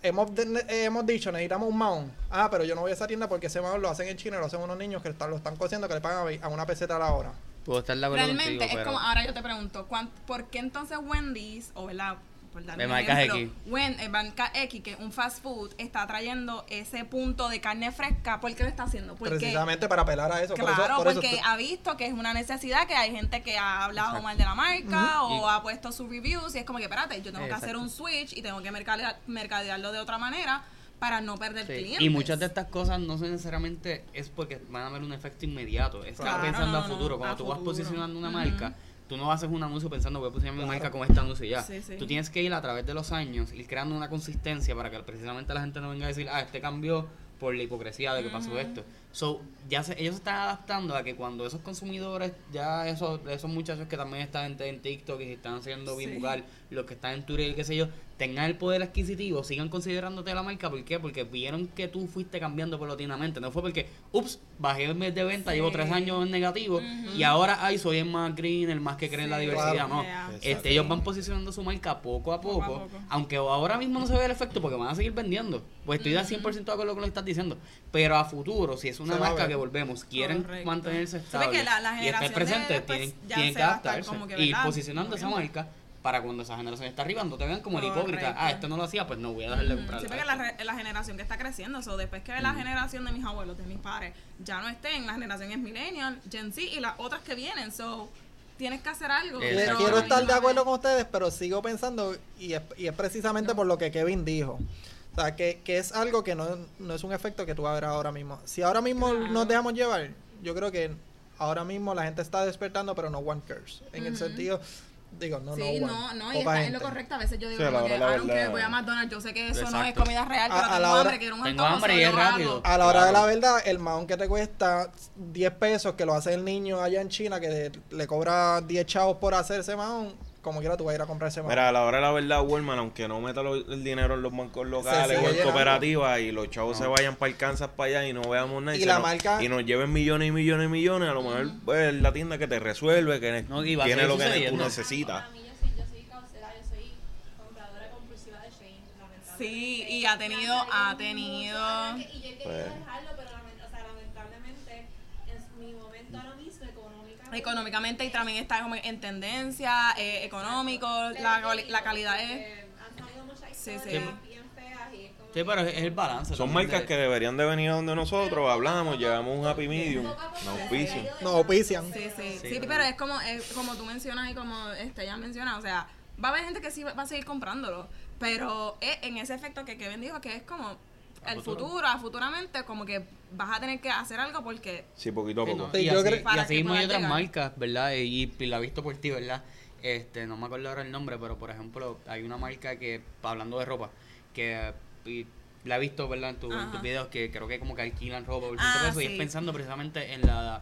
hemos, de- eh, hemos dicho, necesitamos un maón. Ah, pero yo no voy a esa tienda porque ese maón lo hacen en China, lo hacen unos niños que están, lo están cosiendo que le pagan a una peseta a la hora. Puedo estar de acuerdo Realmente contigo, es pero... como, ahora yo te pregunto, ¿cuán- ¿por qué entonces Wendy's, o verdad, por dar De un marcas ejemplo, X. Wen- eh, marca X, que es un fast food, está trayendo ese punto de carne fresca? ¿Por qué lo está haciendo? Porque, Precisamente para apelar a eso. por eso- claro, por porque ha visto que es una necesidad, que hay gente que ha hablado mal de la marca o Y- ha puesto sus reviews y es como que, espérate, yo tengo que hacer un switch y tengo que mercadear- mercadearlo de otra manera para no perder Sí, clientes. Y muchas de estas cosas no son necesariamente es porque van a haber un efecto inmediato. Estás Claro, pensando no, a futuro. Cuando a tú vas posicionando una marca, tú no haces un anuncio pensando voy a posicionar mi Claro. marca con este anuncio ya. Sí, sí. Tú tienes que ir a través de los años, ir creando una consistencia para que precisamente la gente no venga a decir, ah, este cambió por la hipocresía de que pasó esto. So, ya se- ellos se están adaptando a que cuando esos consumidores, ya esos, esos muchachos que también están en, en TikTok y están haciendo bien Sí. los que están en Twitter y qué sé yo, tengan el poder adquisitivo, sigan considerándote la marca. ¿Por qué? Porque vieron que tú fuiste cambiando paulatinamente. No fue porque, ups, bajé el mes de venta, Sí. llevo tres años en negativo y ahora, ay, soy el más green, el más que cree en la diversidad. Claro. No, Yeah. este, ellos van posicionando su marca poco a Poco poco, a poco. aunque ahora mismo no se ve el efecto porque van a seguir vendiendo. Pues estoy al 100% de acuerdo con lo que estás diciendo. Pero a futuro, si es una marca que volvemos, quieren Correcto. mantenerse Sí, estables porque la- la y estar después tienen, ya tienen que adaptarse que, y posicionando esa marca para cuando esa generación está arriba, no te vean como el hipócrita. Ah, este no lo hacía, pues no voy a dejar de Ujú. comprarlo. Sí, porque la, la generación que está creciendo, so, después que la Mm. generación de mis abuelos, de mis padres, ya no estén, la generación es millennial, Gen Z y las otras que vienen, so tienes que hacer algo. Pero Quiero estar de acuerdo con ustedes, pero sigo pensando, y es, y es precisamente por lo que Kevin dijo. O sea, que, que es algo que no, no es un efecto que tú vas a ver ahora mismo. Si ahora mismo Claro. nos dejamos llevar, yo creo que ahora mismo la gente está despertando, pero no one cares. En el sentido, digo, no, sí, no one. no, no, y está en lo correcto. A veces yo digo Sí, como que, verdad. care, voy a McDonald's, yo sé que eso no es comida real, A- pero a la tengo hora- hambre, quiero un Tengo hambre y es rápido. A la hora de la verdad, el maón que te cuesta 10 pesos, que lo hace el niño allá en China, que le cobra 10 chavos por hacer ese maón, como quiera tú vas a ir a comprar ese maón. Mira, a la hora de la verdad, Walmart, aunque no meta lo- el dinero en los bancos locales o en cooperativas y los chavos No. se vayan para el Kansas para allá y no veamos nada y, la marca- y nos lleven millones y millones y millones, a lo mejor pues, es la tienda que te resuelve, que No, tiene lo que tú necesitas. Para mí, yo soy, yo soy caucera, yo soy compradora compulsiva de Shane, lamentablemente. Sí, y ha tenido- ha tenido- Y yo he querido Pues. dejarlo, pero lament- o sea, lamentablemente en mi momento ahora mismo económicamente. Y también está como en tendencia, eh, económico, la, la calidad es... Porque Han salido muchas Sí, sí. bien feas y es como Sí, pero es, el balance. Son marcas de- que deberían de venir a donde nosotros, hablamos, llevamos un happy medium, un auspicio. No auspician. Sí, sí, Sí, sí, pero- es como, es como tú mencionas y como este ya menciona, o sea, va a haber gente que sí va va a seguir comprándolo, pero es en ese efecto que Kevin dijo que es como el futuro. futuro, a futuramente como que vas a tener que hacer algo porque Sí, poquito a Sí, poco. Sí, y, así, y mismo hay otras llegar. marcas, ¿verdad? Y, y la he visto por ti, ¿verdad? Este, no me acuerdo ahora el nombre, pero por ejemplo, hay una marca que, hablando de ropa, que y la he visto, ¿verdad? En, tu- en tus videos, que creo que como que alquilan ropa por Ah, pesos, y es sí. pensando precisamente en la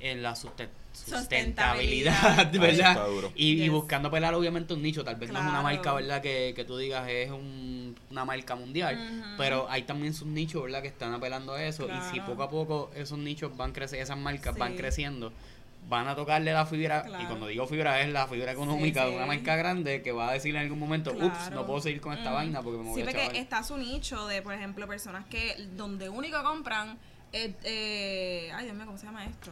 en la susten- Sustentabilidad. ¿verdad? Y, buscando pelar obviamente un nicho, tal vez no es una marca, ¿verdad? Que, que tú digas es un- una marca mundial, pero hay también sus nichos, ¿verdad? Que están apelando a eso y si poco a poco esos nichos van creciendo, esas marcas van creciendo, van a tocarle la fibra, y cuando digo fibra es la fibra económica Sí, de una marca grande que va a decir en algún momento, ups, no puedo seguir con esta vaina porque me voy Sí, a porque chaval". está su nicho de, por ejemplo, personas que donde único compran, es, eh, ay Dios mío, ¿cómo se llama esto?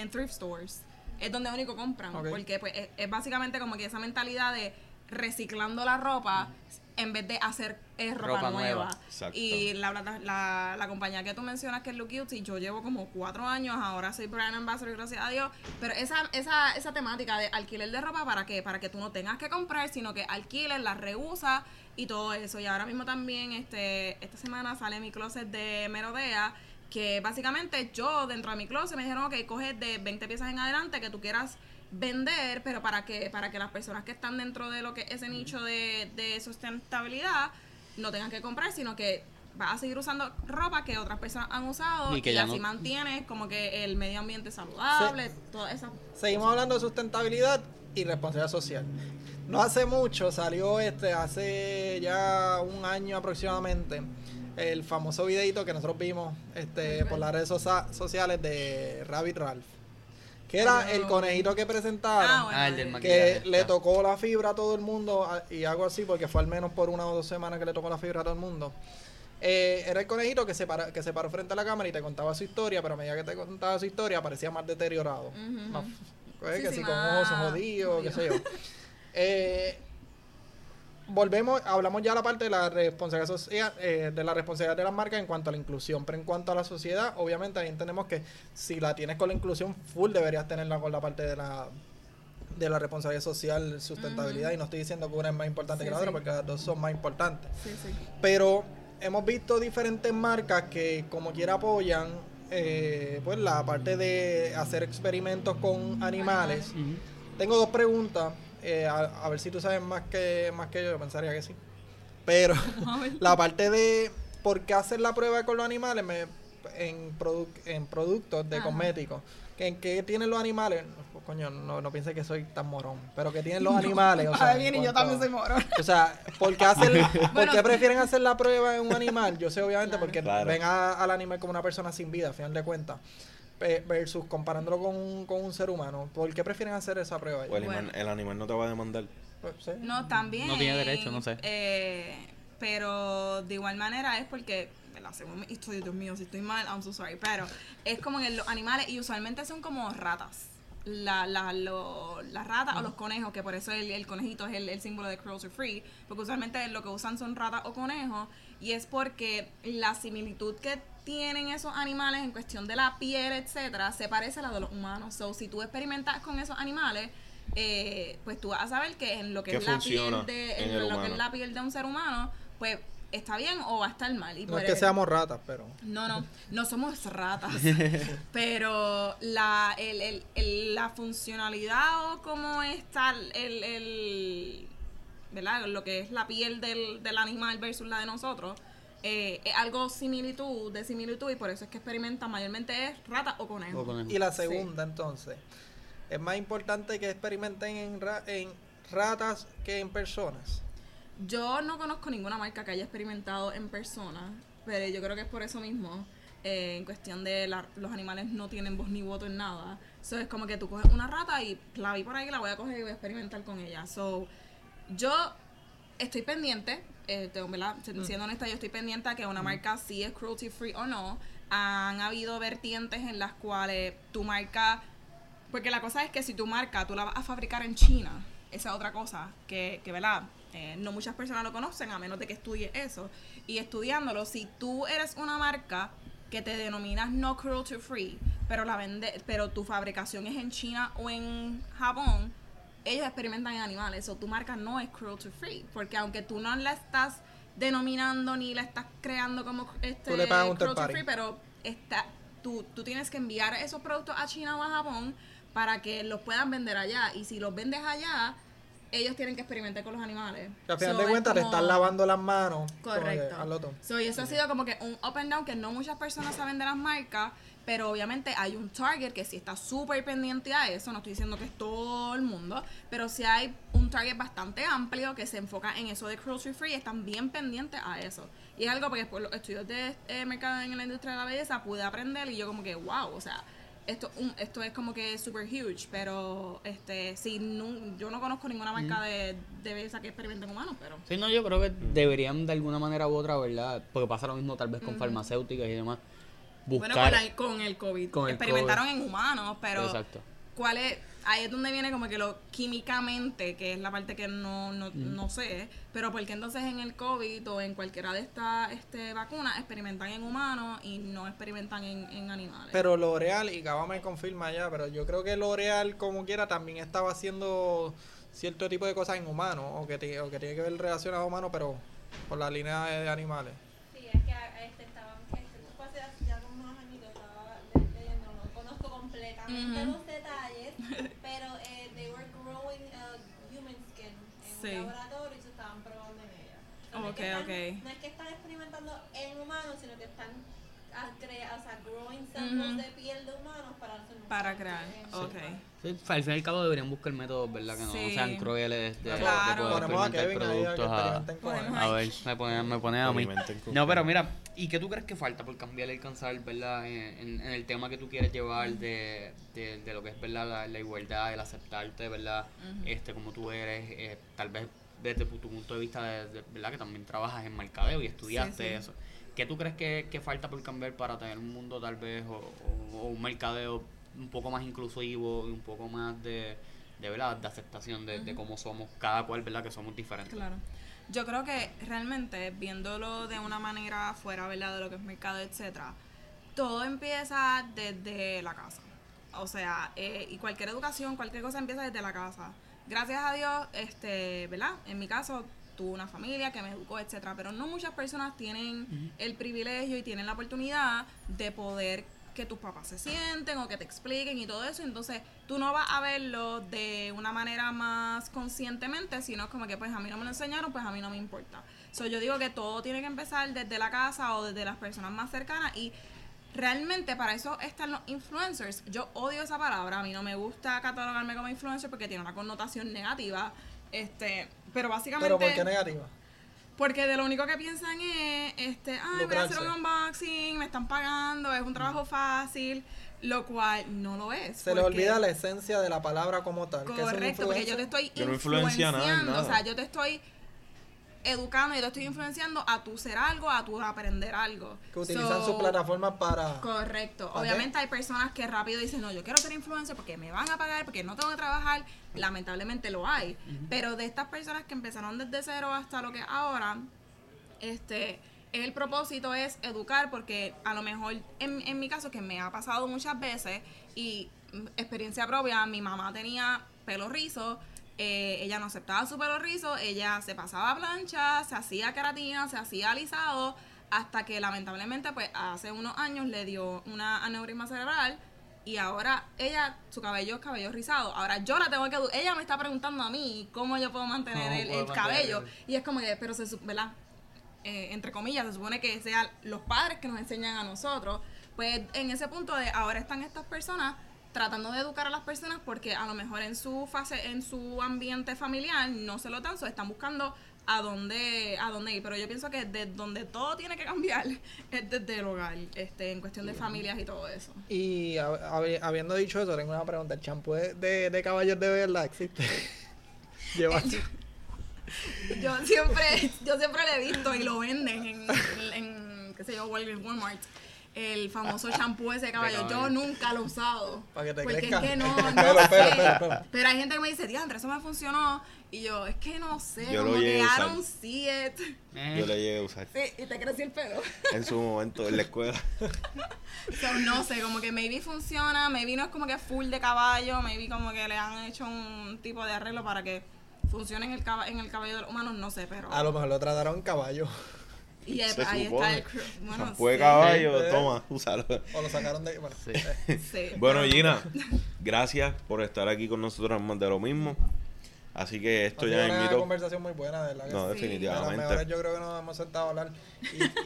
En thrift stores. Es donde único compran. Porque pues, es, es básicamente como que esa mentalidad de reciclando la ropa en vez de hacer eh, ropa, Ropa nueva. nueva. Exacto. Y la, la, la, la compañía que tú mencionas que es Look Cute, yo llevo como cuatro años, ahora soy brand ambassador, gracias a Dios. Pero esa, esa, esa temática de alquiler de ropa, ¿para qué? Para que tú no tengas que comprar, sino que alquiles, la rehusas y todo eso. Y ahora mismo también, este esta semana sale mi closet de Merodea, que básicamente yo dentro de mi closet me dijeron, ok, coge de 20 piezas en adelante que tú quieras vender, pero para que para que las personas que están dentro de lo que ese nicho de, de sustentabilidad no tengan que comprar, sino que vas a seguir usando ropa que otras personas han usado Y y, que ya así no- mantienes como que el medio ambiente saludable, todas esas Seguimos hablando de sustentabilidad y responsabilidad social. No hace mucho, salió este, hace ya un año aproximadamente, el famoso videito que nosotros vimos este, por las redes socia- sociales de Rabbit Ralph. Que era el conejito que presentaron. Ah, bueno, Ah, el del que le tocó la fibra a todo el mundo y algo así porque fue al menos por una o dos semanas que le tocó la fibra a todo el mundo. Eh, era el conejito que se, para- que se paró frente a la cámara y te contaba su historia, pero a medida que te contaba su historia parecía más deteriorado. Más- pues, Sí, que sí, si con ojos jodidos, qué sé yo. Eh, volvemos, hablamos ya la parte de la responsabilidad social, eh, de la responsabilidad de las marcas en cuanto a la inclusión, pero en cuanto a la sociedad, obviamente ahí entendemos que si la tienes con la inclusión full deberías tenerla con la parte de la de la responsabilidad social, sustentabilidad, y no estoy diciendo que una es más importante Sí, que la otra, porque las dos son más importantes. Sí. Pero hemos visto diferentes marcas que como quiera apoyan eh, pues la parte de hacer experimentos con animales. Tengo dos preguntas. Eh, a, a ver si tú sabes más que más que yo, yo pensaría que sí. Pero la parte de por qué hacer la prueba con los animales me- en, produ- en productos de Ajá. cosméticos. que ¿En qué tienen los animales? Pues, coño, no, no piense que soy tan morón. Pero que tienen los animales. O sea, Ahora viene en y yo también soy moro. o sea, ¿por qué, hacer, ¿por Bueno. qué prefieren hacer la prueba en un animal? Yo sé, obviamente, Claro. porque Claro. ven a- al animal como una persona sin vida, a final de cuentas. Versus comparándolo con un, con un ser humano. ¿Por qué prefieren hacer esa prueba? O el, Bueno. animal, el animal no te va a demandar. Pues, sí. No, también. No tiene derecho, no sé. eh, pero de igual manera es porque, según mi historia, Dios mío, si estoy mal, I'm so sorry. Pero es como que los animales, y usualmente son como ratas. La, la, lo- las ratas o los conejos, que por eso el, el conejito es el, el símbolo de cruelty free, porque usualmente lo que usan son ratas o conejos, y es porque la similitud que tienen esos animales en cuestión de la piel, etcétera, se parece a la de los humanos. So, si tú experimentas con esos animales, eh, pues tú vas a saber que en lo que Que es la piel de en en el lo que es la piel de un ser humano, pues está bien o va a estar mal. Y No por es que el- seamos ratas, pero. no, no, no somos ratas. pero la, el, el, el- la funcionalidad o cómo está el, el- ¿verdad? Lo que es la piel del, del animal versus la de nosotros, eh, es algo similitud, de similitud, y por eso es que experimentan mayormente es rata o conejo. O conejo. Y la segunda, entonces. Es más importante que experimenten en, ra- en ratas que en personas. Yo no conozco ninguna marca que haya experimentado en persona, pero yo creo que es por eso mismo. eh, en cuestión de la- los animales no tienen voz ni voto en nada. So es como que tú coges una rata y la vi por ahí, la voy a coger y voy a experimentar con ella. So, yo estoy pendiente, eh, tengo, ¿verdad? siendo honesta, yo estoy pendiente a que una marca sí es cruelty free o no. Han habido vertientes en las cuales tu marca porque la cosa es que si tu marca tú la vas a fabricar en China, esa es otra cosa que, que ¿verdad? Eh, no muchas personas lo conocen a menos de que estudies eso. Y estudiándolo, si tú eres una marca que te denominas no cruelty free, pero la vende, pero tu fabricación es en China o en Japón, ellos experimentan en animales, o tu marca no es cruelty free, porque aunque tú no la estás denominando ni la estás creando como este Tú le pagas un cruelty free, pero está, tú, tú tienes que enviar esos productos a China o a Japón para que los puedan vender allá. Y si los vendes allá, ellos tienen que experimentar con los animales. Que al final So, de cuentas están lavando las manos. como que, Correcto. hazlo tú. So, y eso ha sido como que un up and down que no muchas personas saben de las marcas, pero obviamente hay un target que sí está súper pendiente a eso. No estoy diciendo que es todo el mundo, pero sí hay un target bastante amplio que se enfoca en eso de cruelty free. Están bien pendientes a eso. Y es algo porque por los estudios de eh, mercado en la industria de la belleza pude aprender y yo como que, wow, o sea, esto, un, esto es como que super huge, pero este sí, nun- yo no conozco ninguna marca de, de belleza que experimente en humanos, pero... Sí, no, yo creo que deberían de alguna manera u otra, ¿verdad? Porque pasa lo mismo tal vez con farmacéuticas y demás. Buscar... Bueno, con, la- con el COVID. Con el Experimentaron en humanos, pero Exacto. ¿cuál es? Ahí es donde viene como que lo químicamente, que es la parte que no, no, no sé, pero porque entonces en el COVID o en cualquiera de estas este, vacunas experimentan en humanos y no experimentan en, en animales? Pero L'Oreal, y Gaba me confirma ya, pero yo creo que L'Oreal, como quiera, también estaba haciendo cierto tipo de cosas en humanos, o que, o que tiene que ver relacionado a humanos, pero por la línea de, de animales. Sí, es que a- este, estaban, este, fue hace ya como unos añitos, estaba le- leyendo, no conozco completamente Ujú. los detalles, pero eh, they were growing uh, human skin en Sí. un laboratorio y se estaban probando en ella. No es Ok, que están- ok. No es que están experimentando en humanos, sino que están a crear, o sea, growing samples Ujú. de piel de humanos para hacer crear. Ok. Sí, al fin y al cabo deberían buscar métodos, ¿verdad? Que no Sí. sean crueles de, de Claro. poder Ponemos a experimentar productos a, experimenten con Ponemos él. a ver, me pone, me pone a mí. No, pero mira, ¿y qué tú crees que falta por cambiar y alcanzar, verdad, en, en- en el tema que tú quieres llevar de, de, de lo que es, verdad, la, la igualdad, el aceptarte, verdad, este como tú eres, eh, tal vez desde tu, tu punto de vista, de, de- verdad, que también trabajas en mercadeo y estudiaste Sí, sí. eso. ¿Qué tú crees que, que falta por cambiar para tener un mundo tal vez o, o- o un mercadeo un poco más inclusivo y un poco más de, de verdad, de aceptación de, de cómo somos cada cual, verdad, que somos diferentes? Claro. Yo creo que realmente viéndolo de una manera fuera, ¿verdad? De lo que es mercado, etcétera, todo empieza desde la casa. O sea, eh, y cualquier educación, cualquier cosa empieza desde la casa. Gracias a Dios, este, ¿verdad? En mi caso, tuve una familia que me educó, etcétera, pero no muchas personas tienen el privilegio y tienen la oportunidad de poder que tus papás se sienten o que te expliquen y todo eso. Entonces, tú no vas a verlo de una manera más conscientemente, sino como que pues a mí no me lo enseñaron, pues a mí no me importa. So, yo digo que todo tiene que empezar desde la casa o desde las personas más cercanas y realmente para eso están los influencers. Yo odio esa palabra, a mí no me gusta catalogarme como influencer porque tiene una connotación negativa. Este, pero básicamente Pero ¿por qué negativa? porque de lo único que piensan es, este, ay, voy a hacer un unboxing, me están pagando, es un trabajo fácil, lo cual no lo es. Se le olvida la esencia de la palabra como tal. que es Correcto, porque yo te estoy Que no influencia nada en influenciando, nada. o sea, yo te estoy educando, yo te estoy influenciando a tu ser algo, a tu aprender algo. Que utilizan So, su plataforma para... Correcto. ¿Para Obviamente hay personas que rápido dicen, no, yo quiero ser influencer porque me van a pagar, porque no tengo que trabajar. Lamentablemente lo hay. Pero de estas personas que empezaron desde cero hasta lo que ahora, este, el propósito es educar porque a lo mejor en, en mi caso, que me ha pasado muchas veces y mm, experiencia propia, mi mamá tenía pelo rizo. Eh, ella no aceptaba su pelo rizo, ella se pasaba a plancha, se hacía queratina, se hacía alisado, hasta que lamentablemente pues hace unos años le dio una aneurisma cerebral y ahora ella, su cabello es cabello rizado. Ahora yo la tengo que ella me está preguntando a mí cómo yo puedo mantener ¿Cómo el, puedo el mantener cabello. el- Y es como que, pero se, ¿verdad? Eh, entre comillas, se supone que sean los padres que nos enseñan a nosotros. Pues en ese punto de ahora están estas personas tratando de educar a las personas porque a lo mejor en su fase, en su ambiente familiar no se lo dan, so están buscando a dónde, a dónde ir. Pero yo pienso que de donde todo tiene que cambiar es desde el hogar, este, en cuestión de familias y todo eso. Y hab- hab- habiendo dicho eso, tengo una pregunta. ¿El champú de, de, de caballos de verdad existe? Lleva Yo siempre, yo siempre lo he visto y lo venden en, en, en, qué sé yo, Walmart. El famoso champú ese de caballo. Yo caballo. nunca lo he usado. Para que te porque crezca. es que no, no Pelo, sé. Pero hay gente que me dice, diantre, eso me funcionó. Y yo, es que no sé, Yo lo como que llegué a I usar. don't see it. Eh, Yo le llegué a usar Sí, y te creció el pelo. en su momento en la escuela. So, no sé, como que maybe funciona, maybe no es como que full de caballo, maybe como que le han hecho un tipo de arreglo para que funcione en el, caba- en el cabello de los humanos, no sé, pero... A lo mejor lo trataron caballo. Y ahí, Se ahí supone. está el... Bueno, Champú de sí. caballo, Sí. toma, úsalo. O lo sacaron de. Bueno, Sí. Sí, Bueno, Gina, gracias por estar aquí con nosotros más de lo mismo. Así que esto ya una invito. conversación muy buena, de verdad. No, definitivamente. yo creo que nos hemos sentado a hablar.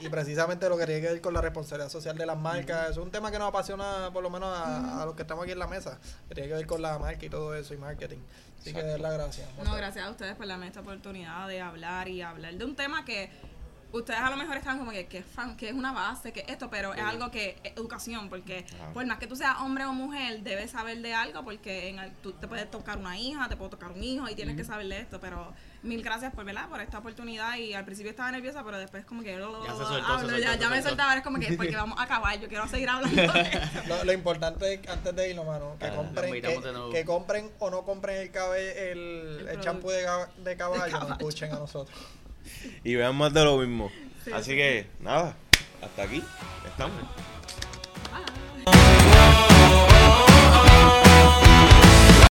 Y, y precisamente lo que tiene que ver con la responsabilidad social de las marcas. Es un tema que nos apasiona, por lo menos a, a los que estamos aquí en la mesa. Que tiene que ver con la marca y todo eso y marketing. Así que de verdad, gracias. No, gracias a ustedes por darme esta oportunidad de hablar y hablar de un tema que ustedes a lo mejor están como que, que es fan, que es una base, que esto, pero es algo que es educación, porque Ajá. por más que tú seas hombre o mujer, debes saber de algo, porque en el- tú te puedes tocar una hija, te puede tocar un hijo y tienes que saber de esto, pero mil gracias por, ¿verdad? por esta oportunidad y al principio estaba nerviosa, pero después como que se soltó, hablo, se soltó, ya, se ya me soltaba, ahora es como que porque vamos a acabar, yo quiero seguir hablando de esto. Lo, lo importante es, antes de irnos, mano, que Ah, compren, lo que, de compren o no compren el cabe- el, El champú de, de caballo, caballo. nos escuchen a nosotros y vean más de lo mismo. Así que, nada, hasta aquí estamos. Bye.